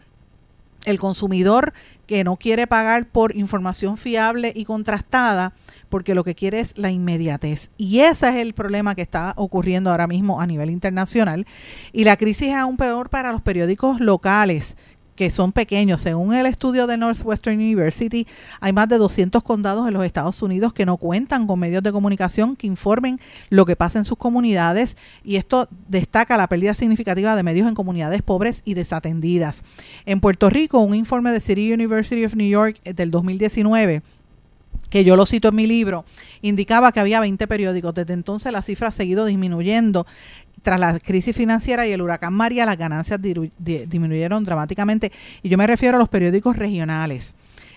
El consumidor que no quiere pagar por información fiable y contrastada, porque lo que quiere es la inmediatez. Y ese es el problema que está ocurriendo ahora mismo a nivel internacional. Y la crisis es aún peor para los periódicos locales que son pequeños. Según el estudio de Northwestern University, hay más de 200 condados en los Estados Unidos que no cuentan con medios de comunicación que informen lo que pasa en sus comunidades y esto destaca la pérdida significativa de medios en comunidades pobres y desatendidas. En Puerto Rico, un informe de City University of New York eh, del 2019 que yo lo cito en mi libro, indicaba que había 20 periódicos. Desde entonces la cifra ha seguido disminuyendo tras la crisis financiera y el huracán María, las ganancias disminuyeron dramáticamente. Y yo me refiero a los periódicos regionales.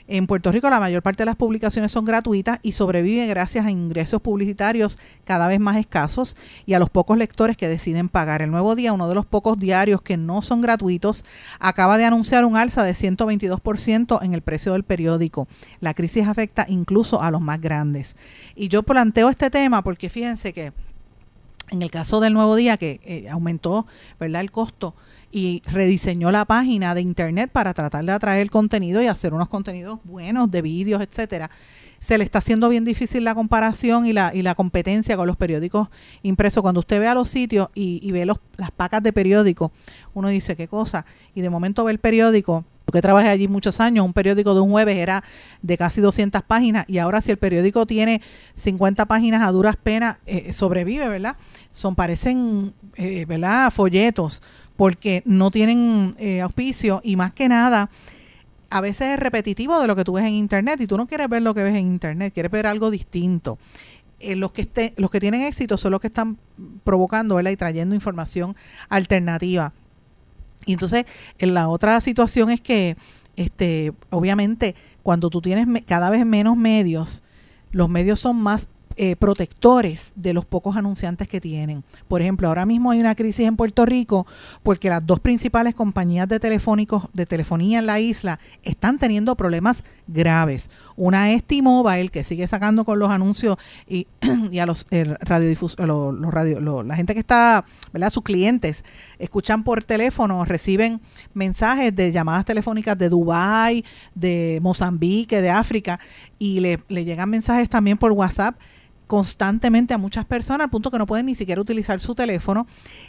En Puerto Rico la mayor parte de las publicaciones son gratuitas y sobreviven gracias a ingresos publicitarios cada vez más escasos y a los pocos lectores que deciden pagar. El Nuevo Día, uno de los pocos diarios que no son gratuitos, acaba de anunciar un alza de 122% en el precio del periódico. La crisis afecta incluso a los más grandes. Y yo planteo este tema porque fíjense que en el caso del Nuevo Día, que eh, aumentó ¿verdad? el costo y rediseñó la página de internet para tratar de atraer contenido y hacer unos contenidos buenos de vídeos, etcétera. Se le está haciendo bien difícil la comparación y la, y la competencia con los periódicos impresos. Cuando usted ve a los sitios y, ve los, las pacas de periódico, uno dice qué cosa. Y de momento ve el periódico que trabajé allí muchos años, un periódico de un jueves era de casi 200 páginas y ahora si el periódico tiene 50 páginas a duras penas, eh, sobrevive, ¿verdad? Son, parecen, eh, ¿verdad? Folletos, porque no tienen eh, auspicio y más que nada, a veces es repetitivo de lo que tú ves en Internet y tú no quieres ver lo que ves en Internet, quieres ver algo distinto. los, que esté, los que tienen éxito son los que están provocando ¿verdad? y trayendo información alternativa y entonces, en la otra situación es que, este, obviamente, cuando tú tienes cada vez menos medios, los medios son más eh, protectores de los pocos anunciantes que tienen. Por ejemplo, ahora mismo hay una crisis en Puerto Rico porque las dos principales compañías de telefónicos de telefonía en la isla están teniendo problemas graves. Una es T-Mobile que sigue sacando con los anuncios y, a los radiodifusores, los, radio, la gente que está, ¿verdad? Sus clientes escuchan por teléfono, reciben mensajes de llamadas telefónicas de Dubai, de Mozambique, de África y le, le llegan mensajes también por WhatsApp constantemente a muchas personas al punto que no pueden ni siquiera utilizar su teléfono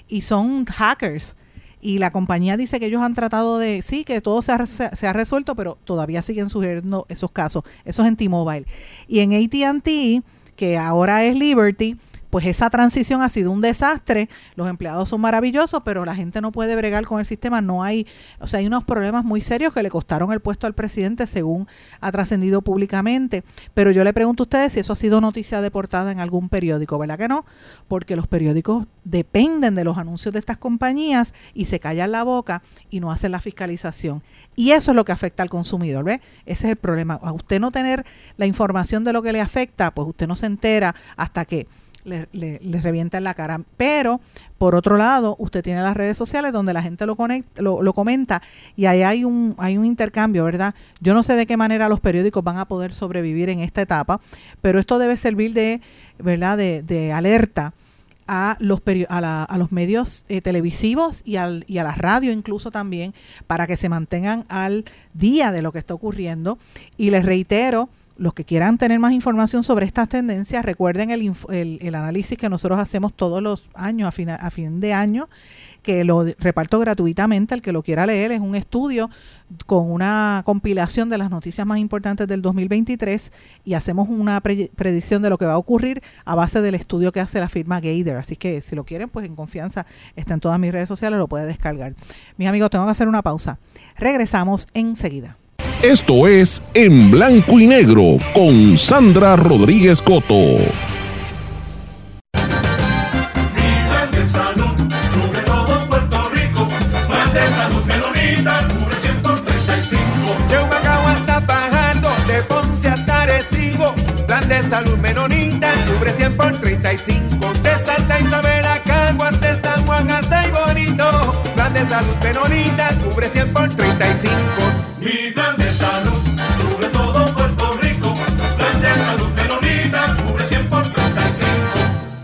y son hackers. Y la compañía dice que ellos han tratado de, sí, que todo se ha, se ha resuelto, pero todavía siguen surgiendo esos casos. Eso es en T-Mobile. Y en ATT, que ahora es Liberty, pues esa transición ha sido un desastre. Los empleados son maravillosos, pero la gente no puede bregar con el sistema. No hay, o sea, hay unos problemas muy serios que le costaron el puesto al presidente, según ha trascendido públicamente. Pero yo le pregunto a ustedes si eso ha sido noticia de portada en algún periódico, ¿verdad que no? Porque los periódicos dependen de los anuncios de estas compañías y se callan la boca y no hacen la fiscalización. Y eso es lo que afecta al consumidor, ¿ve? Ese es el problema. A usted no tener la información de lo que le afecta, pues usted no se entera hasta que le, le, revienta en la cara. Pero, por otro lado, usted tiene las redes sociales donde la gente lo, conecta, lo, comenta y ahí hay un, hay un intercambio, ¿verdad? Yo no sé de qué manera los periódicos van a poder sobrevivir en esta etapa, pero esto debe servir de, ¿verdad?, de, de alerta a los, a, a los medios eh, televisivos y, al, y a la radio incluso también para que se mantengan al día de lo que está ocurriendo. Y les reitero, los que quieran tener más información sobre estas tendencias, recuerden el, el, análisis que nosotros hacemos todos los años, a fin, de año, que lo reparto gratuitamente. El que lo quiera leer es un estudio con una compilación de las noticias más importantes del 2023 y hacemos una predicción de lo que va a ocurrir a base del estudio que hace la firma Gator. Así que si lo quieren, pues en confianza está en todas mis redes sociales, lo puede descargar. Mis amigos, tengo que hacer una pausa. Regresamos enseguida. Esto es En Blanco y Negro con Sandra Rodríguez Coto. De salud cubre todo Puerto Rico. Plan de salud que lo cubre 135. De Humacao hasta bajando, de Ponce hasta Recibo. Plan de salud salud menonita, cubre 100 por 35. De San Juan hasta bonito. Plan de salud menonita, cubre 100 por 35.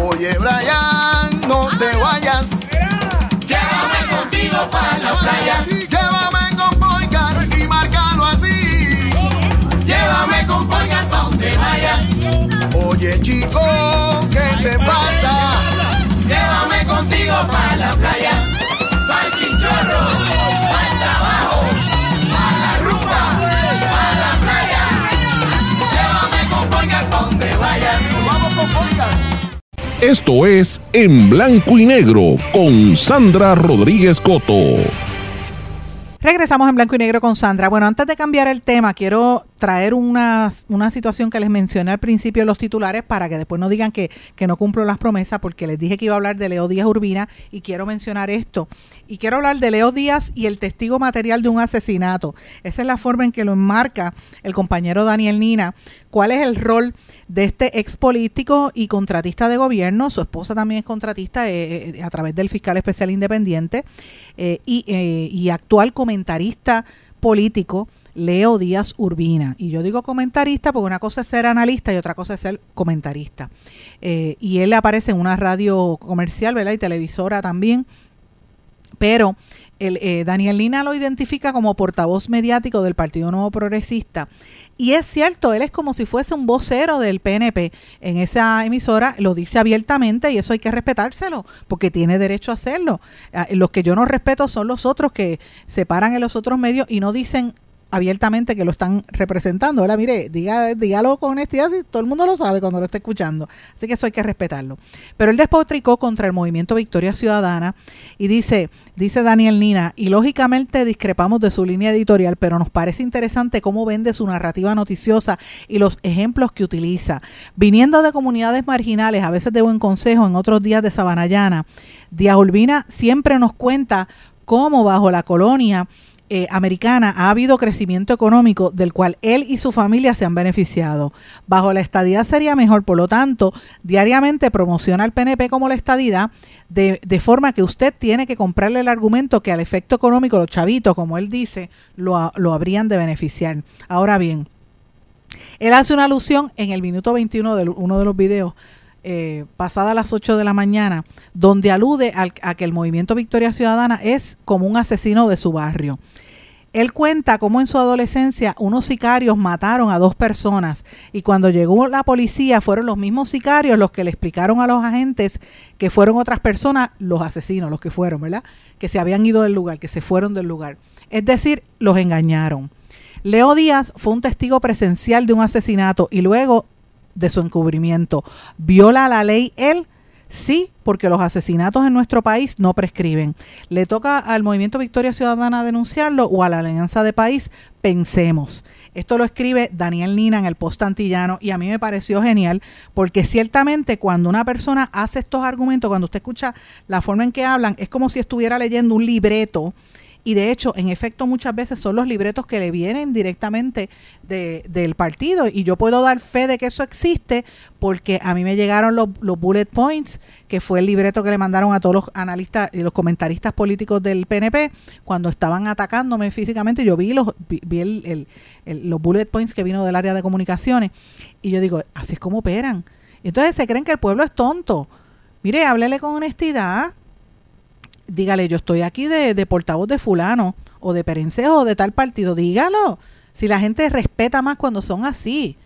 Oye, Brian, no te vayas. Llévame contigo para la playa. Llévame con Boycar y márcalo así. Llévame con Boygar pa' donde vayas. Oye, chico, ¿qué te pasa? Llévame contigo para la playa. Esto es En Blanco y Negro con Sandra Rodríguez Coto. Regresamos en blanco y negro con Sandra. Bueno, antes de cambiar el tema, quiero traer una, una situación que les mencioné al principio los titulares para que después no digan que, que no cumplo las promesas, porque les dije que iba a hablar de Leo Díaz Urbina y quiero mencionar esto. Y quiero hablar de Leo Díaz y el testigo material de un asesinato. Esa es la forma en que lo enmarca el compañero Daniel Nina. ¿Cuál es el rol de este ex político y contratista de gobierno? Su esposa también es contratista eh, eh, a través del fiscal especial independiente eh, y, y actual comentarista político. Leo Díaz Urbina. Y yo digo comentarista porque una cosa es ser analista y otra cosa es ser comentarista. Y él aparece en una radio comercial, ¿verdad? Y televisora también. Pero el, Daniel Lina lo identifica como portavoz mediático del Partido Nuevo Progresista. Y es cierto, él es como si fuese un vocero del PNP en esa emisora, lo dice abiertamente y eso hay que respetárselo, porque tiene derecho a hacerlo. Ah, Los que yo no respeto son los otros que se paran en los otros medios y no dicen abiertamente que lo están representando. Ahora, mire, diga, dígalo con honestidad, si todo el mundo lo sabe cuando lo está escuchando. Así que eso hay que respetarlo. Pero él despotricó contra el movimiento Victoria Ciudadana y dice, dice Daniel Nina, y lógicamente discrepamos de su línea editorial, pero nos parece interesante cómo vende su narrativa noticiosa y los ejemplos que utiliza. Viniendo de comunidades marginales, a veces de buen consejo, en otros días de Sabanayana, Díaz Urbina siempre nos cuenta cómo bajo la colonia eh, americana ha habido crecimiento económico del cual él y su familia se han beneficiado. Bajo la estadidad sería mejor, por lo tanto, diariamente promociona al PNP como la estadidad, de, de forma que usted tiene que comprarle el argumento que al efecto económico los chavitos, como él dice, lo, lo habrían de beneficiar. Ahora bien, él hace una alusión en el minuto 21 de uno de los videos, eh, pasada las 8 de la mañana, donde alude al- a que el movimiento Victoria Ciudadana es como un asesino de su barrio. Él cuenta cómo en su adolescencia unos sicarios mataron a dos personas y cuando llegó la policía fueron los mismos sicarios los que le explicaron a los agentes que fueron otras personas los asesinos, los que fueron, ¿verdad? Que se habían ido del lugar, que se fueron del lugar. Es decir, los engañaron. Leo Díaz fue un testigo presencial de un asesinato y luego de su encubrimiento. ¿Viola la ley él? Sí, porque los asesinatos en nuestro país no prescriben. ¿Le toca al Movimiento Victoria Ciudadana denunciarlo o a la Alianza de País? Pensemos. Esto lo escribe Daniel Nina en el Post Antillano y a mí me pareció genial porque ciertamente cuando una persona hace estos argumentos, cuando usted escucha la forma en que hablan, es como si estuviera leyendo un libreto y de hecho, en efecto, muchas veces son los libretos que le vienen directamente de- del partido. Y yo puedo dar fe de que eso existe porque a mí me llegaron los, bullet points, que fue el libreto que le mandaron a todos los analistas y los comentaristas políticos del PNP cuando estaban atacándome físicamente. Yo vi los, vi, el- el- los bullet points que vino del área de comunicaciones. Y yo digo, así es como operan. Entonces se creen que el pueblo es tonto. Mire, háblele con honestidad dígale, yo estoy aquí de, de portavoz de fulano o de perencejo o de tal partido, dígalo. Si la gente respeta más cuando son así,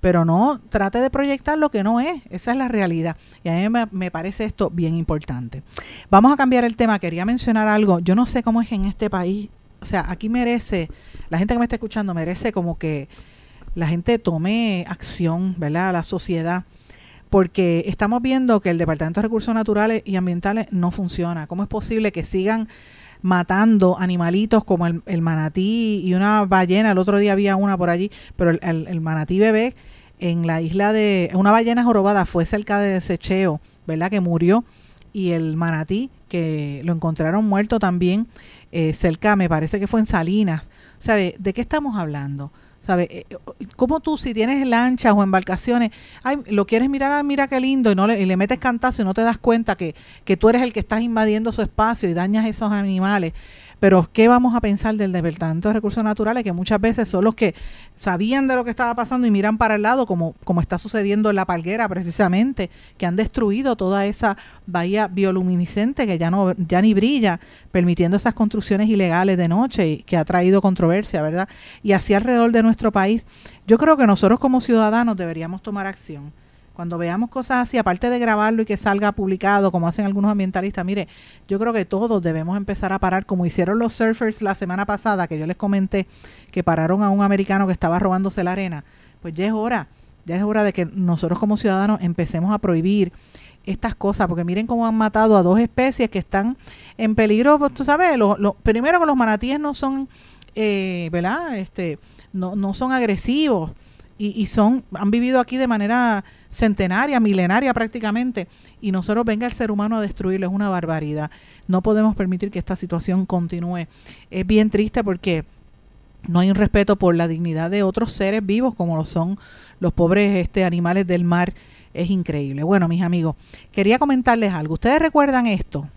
pero no trate de proyectar lo que no es, esa es la realidad. Y a mí me, me parece esto bien importante. Vamos a cambiar el tema, quería mencionar algo, yo no sé cómo es en este país, o sea, aquí merece, la gente que me está escuchando merece como que la gente tome acción, ¿verdad? La sociedad porque estamos viendo que el Departamento de Recursos Naturales y Ambientales no funciona. ¿Cómo es posible que sigan matando animalitos como el, el manatí y una ballena? El otro día había una por allí, pero el, el, el manatí bebé en la isla de... Una ballena jorobada fue cerca de Desecheo, ¿verdad? Que murió. Y el manatí, que lo encontraron muerto también eh, cerca, me parece que fue en Salinas. ¿Sabe? ¿De qué estamos hablando? ¿Sabes? Eh, Como tú, si tienes lanchas o embarcaciones, ay, lo quieres mirar, ah, mira qué lindo, y, no le, y le metes cantazo y no te das cuenta que, que tú eres el que estás invadiendo su espacio y dañas esos animales. Pero ¿qué vamos a pensar del Departamento de Recursos Naturales? Que muchas veces son los que sabían de lo que estaba pasando y miran para el lado, como, como está sucediendo en La Palguera precisamente, que han destruido toda esa bahía bioluminiscente que ya, no, ya ni brilla, permitiendo esas construcciones ilegales de noche y que ha traído controversia, ¿verdad? Y así alrededor de nuestro país. Yo creo que nosotros como ciudadanos deberíamos tomar acción cuando veamos cosas así, aparte de grabarlo y que salga publicado, como hacen algunos ambientalistas, mire, yo creo que todos debemos empezar a parar, como hicieron los surfers la semana pasada, que yo les comenté que pararon a un americano que estaba robándose la arena. Pues ya es hora, ya es hora de que nosotros como ciudadanos empecemos a prohibir estas cosas, porque miren cómo han matado a dos especies que están en peligro, pues, tú sabes, lo, lo, primero que los manatíes no son, eh, ¿verdad? Este, no, no son agresivos y, y son, han vivido aquí de manera centenaria, milenaria prácticamente, y nosotros venga el ser humano a destruirlo, es una barbaridad. No podemos permitir que esta situación continúe. Es bien triste porque no hay un respeto por la dignidad de otros seres vivos como lo son los pobres este, animales del mar. Es increíble. Bueno, mis amigos, quería comentarles algo. ¿Ustedes recuerdan esto?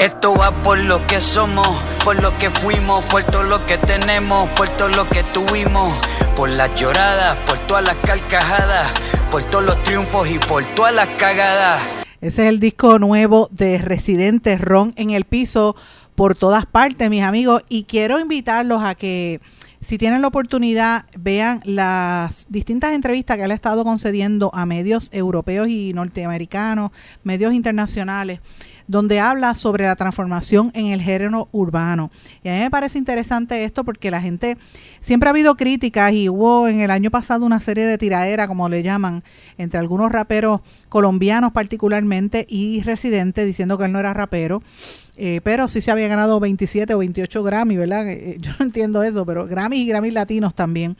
Esto va por lo que somos, por lo que fuimos, por todo lo que tenemos, por todo lo que tuvimos, por las lloradas, por todas las carcajadas, por todos los triunfos y por todas las cagadas. Ese es el disco nuevo de Residentes Ron en el piso por todas partes, mis amigos, y quiero invitarlos a que si tienen la oportunidad, vean las distintas entrevistas que él ha estado concediendo a medios europeos y norteamericanos, medios internacionales donde habla sobre la transformación en el género urbano. Y a mí me parece interesante esto porque la gente, siempre ha habido críticas y hubo en el año pasado una serie de tiraderas, como le llaman, entre algunos raperos colombianos particularmente y residentes diciendo que él no era rapero. Eh, pero sí se había ganado 27 o 28 Grammy, ¿verdad? Eh, yo no entiendo eso, pero Grammy y Grammy latinos también.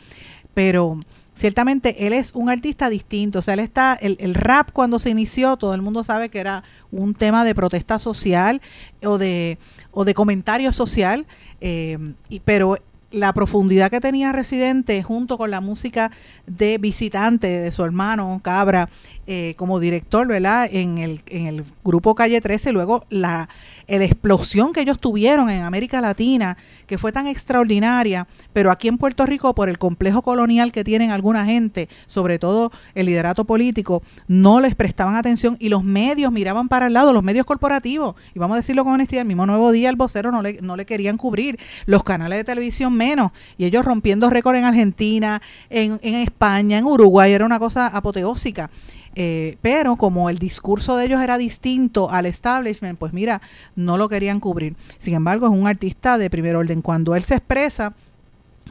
Pero ciertamente él es un artista distinto. O sea, él está, el, el, rap cuando se inició, todo el mundo sabe que era un tema de protesta social o de, o de comentario social, eh, pero la profundidad que tenía Residente junto con la música de visitante de su hermano Cabra eh, como director, ¿verdad? En el, en el grupo Calle 13, luego la, explosión que ellos tuvieron en América Latina, que fue tan extraordinaria, pero aquí en Puerto Rico, por el complejo colonial que tienen alguna gente, sobre todo el liderato político, no les prestaban atención y los medios miraban para el lado, los medios corporativos, y vamos a decirlo con honestidad, el mismo Nuevo Día, el vocero no le, no le querían cubrir, los canales de televisión menos, y ellos rompiendo récord en Argentina, en, España, en Uruguay, era una cosa apoteósica. Eh, pero como el discurso de ellos era distinto al establishment, pues mira, no lo querían cubrir. Sin embargo, es un artista de primer orden. Cuando él se expresa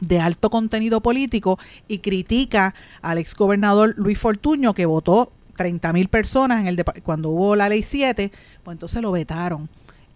de alto contenido político y critica al exgobernador Luis Fortuño, que votó 30 mil personas en el cuando hubo la ley 7, pues entonces lo vetaron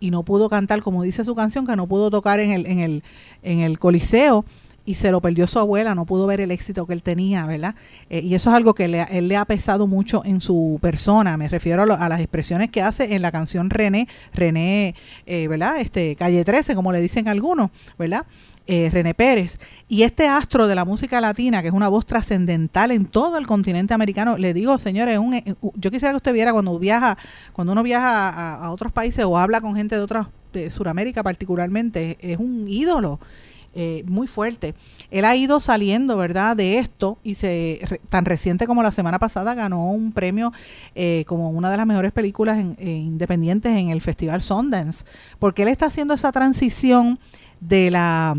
y no pudo cantar, como dice su canción, que no pudo tocar en el, en el, en el Coliseo y se lo perdió su abuela, no pudo ver el éxito que él tenía, ¿verdad? Eh, y eso es algo que le, él le ha pesado mucho en su persona, me refiero a, lo, a las expresiones que hace en la canción René, René, eh, ¿verdad? Este, Calle 13, como le dicen algunos, ¿verdad? Eh, René Pérez. Y este astro de la música latina, que es una voz trascendental en todo el continente americano, le digo, señores, un, yo quisiera que usted viera cuando viaja, cuando uno viaja a, otros países o habla con gente de otras, de Sudamérica particularmente, es un ídolo eh, muy fuerte. Él ha ido saliendo, ¿verdad?, de esto y se tan reciente como la semana pasada ganó un premio eh, como una de las mejores películas en, eh, independientes en el Festival Sundance, porque él está haciendo esa transición de la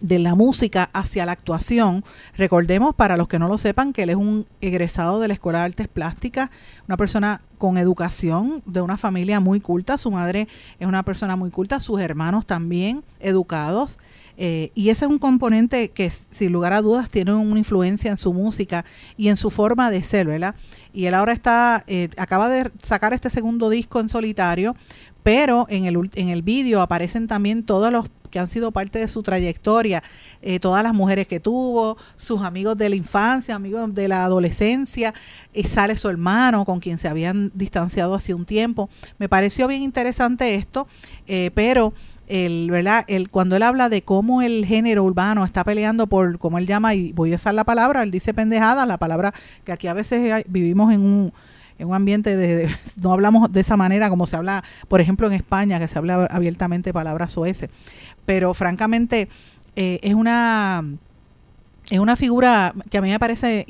de la música hacia la actuación. Recordemos, para los que no lo sepan, que él es un egresado de la Escuela de Artes Plásticas, una persona con educación, de una familia muy culta. Su madre es una persona muy culta, sus hermanos también educados. Eh, y ese es un componente que sin lugar a dudas tiene una influencia en su música y en su forma de ser, ¿verdad? Y él ahora está, eh, acaba de sacar este segundo disco en solitario, pero en el, en el vídeo aparecen también todos los que han sido parte de su trayectoria, eh, todas las mujeres que tuvo, sus amigos de la infancia, amigos de la adolescencia, y sale su hermano con quien se habían distanciado hace un tiempo. Me pareció bien interesante esto, eh, pero el, ¿verdad? El, cuando él habla de cómo el género urbano está peleando por, como él llama, y voy a usar la palabra, él dice pendejada, la palabra que aquí a veces vivimos en un en un ambiente de, no hablamos de esa manera como se habla, por ejemplo, en España, que se habla abiertamente palabras OS. Pero francamente, eh, es una es una figura que a mí me parece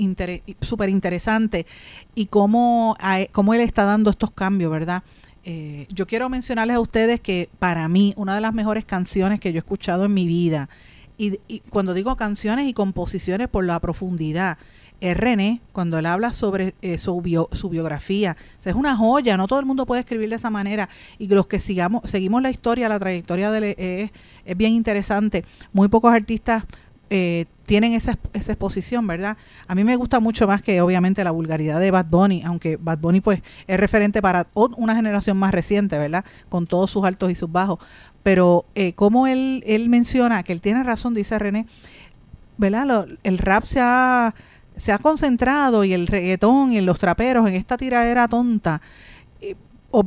súper interesante y cómo, cómo él está dando estos cambios, ¿verdad? Eh, yo quiero mencionarles a ustedes que para mí una de las mejores canciones que yo he escuchado en mi vida, y, cuando digo canciones y composiciones por la profundidad, es René, cuando él habla sobre eh, su, biografía. es una joya, no todo el mundo puede escribir de esa manera. Y los que sigamos, seguimos la historia, la trayectoria de él es, bien interesante. Muy pocos artistas eh, tienen esa, esa, exposición, ¿verdad? A mí me gusta mucho más que obviamente la vulgaridad de Bad Bunny, aunque Bad Bunny pues es referente para una generación más reciente, ¿verdad? Con todos sus altos y sus bajos. Pero eh, como él, él menciona, que él tiene razón, dice René, ¿verdad? el rap se ha se ha concentrado y el reggaetón y los traperos en esta tiradera tonta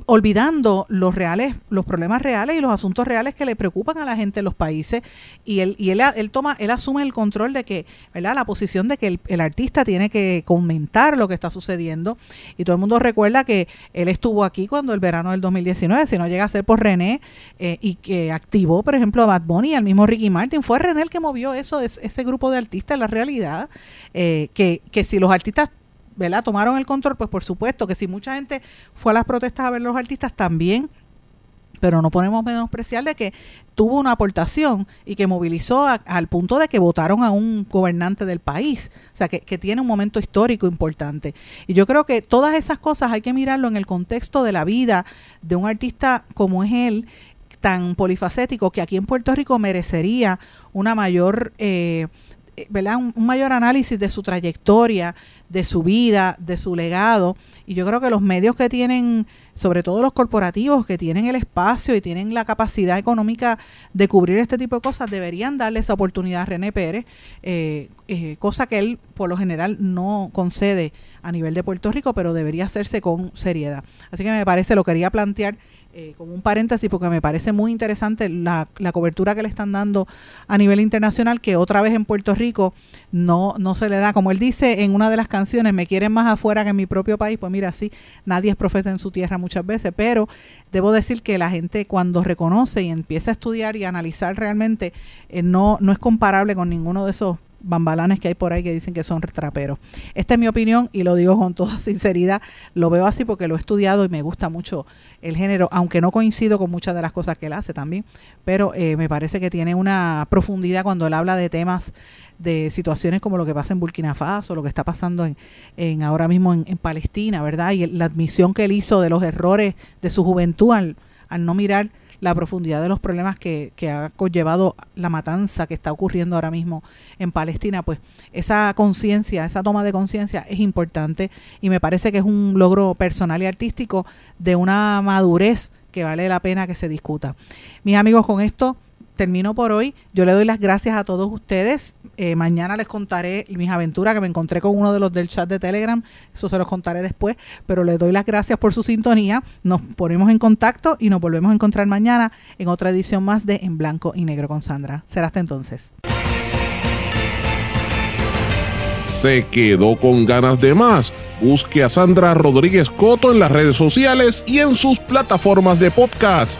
olvidando los reales, los problemas reales y los asuntos reales que le preocupan a la gente en los países. Y él, y él, él toma, él asume el control de que, ¿verdad? La posición de que el, artista tiene que comentar lo que está sucediendo. Y todo el mundo recuerda que él estuvo aquí cuando el verano del 2019, si no llega a ser por René eh, y que activó, por ejemplo, a Bad Bunny y al mismo Ricky Martin, fue René el que movió eso, ese grupo de artistas la realidad, eh, que, que si los artistas ¿verdad? Tomaron el control, pues por supuesto que si mucha gente fue a las protestas a ver los artistas también, pero no podemos menospreciar de que tuvo una aportación y que movilizó al punto de que votaron a un gobernante del país, o sea, que, que, tiene un momento histórico importante. Y yo creo que todas esas cosas hay que mirarlo en el contexto de la vida de un artista como es él, tan polifacético, que aquí en Puerto Rico merecería una mayor... Eh, ¿verdad? Un, mayor análisis de su trayectoria, de su vida, de su legado. Y yo creo que los medios que tienen, sobre todo los corporativos, que tienen el espacio y tienen la capacidad económica de cubrir este tipo de cosas, deberían darle esa oportunidad a René Pérez, eh, eh, cosa que él por lo general no concede a nivel de Puerto Rico, pero debería hacerse con seriedad. Así que me parece, lo quería plantear eh, como un paréntesis porque me parece muy interesante la, la, cobertura que le están dando a nivel internacional que otra vez en Puerto Rico no, no se le da. Como él dice en una de las canciones, me quieren más afuera que en mi propio país. Pues mira, sí, nadie es profeta en su tierra muchas veces, pero debo decir que la gente cuando reconoce y empieza a estudiar y analizar realmente, eh, no, no es comparable con ninguno de esos bambalanes que hay por ahí que dicen que son traperos. Esta es mi opinión y lo digo con toda sinceridad. Lo veo así porque lo he estudiado y me gusta mucho el género, aunque no coincido con muchas de las cosas que él hace también, pero eh, me parece que tiene una profundidad cuando él habla de temas de situaciones como lo que pasa en Burkina Faso, lo que está pasando en, en ahora mismo en, Palestina, ¿verdad? Y la admisión que él hizo de los errores de su juventud al, al no mirar la profundidad de los problemas que, que ha conllevado la matanza que está ocurriendo ahora mismo en Palestina, pues esa conciencia, esa toma de conciencia es importante y me parece que es un logro personal y artístico de una madurez que vale la pena que se discuta. Mis amigos, con esto termino por hoy. Yo le doy las gracias a todos ustedes. Eh, mañana les contaré mis aventuras que me encontré con uno de los del chat de Telegram. Eso se los contaré después. Pero les doy las gracias por su sintonía. Nos ponemos en contacto y nos volvemos a encontrar mañana en otra edición más de En Blanco y Negro con Sandra. Será hasta entonces. Se quedó con ganas de más. Busque a Sandra Rodríguez Coto en las redes sociales y en sus plataformas de podcast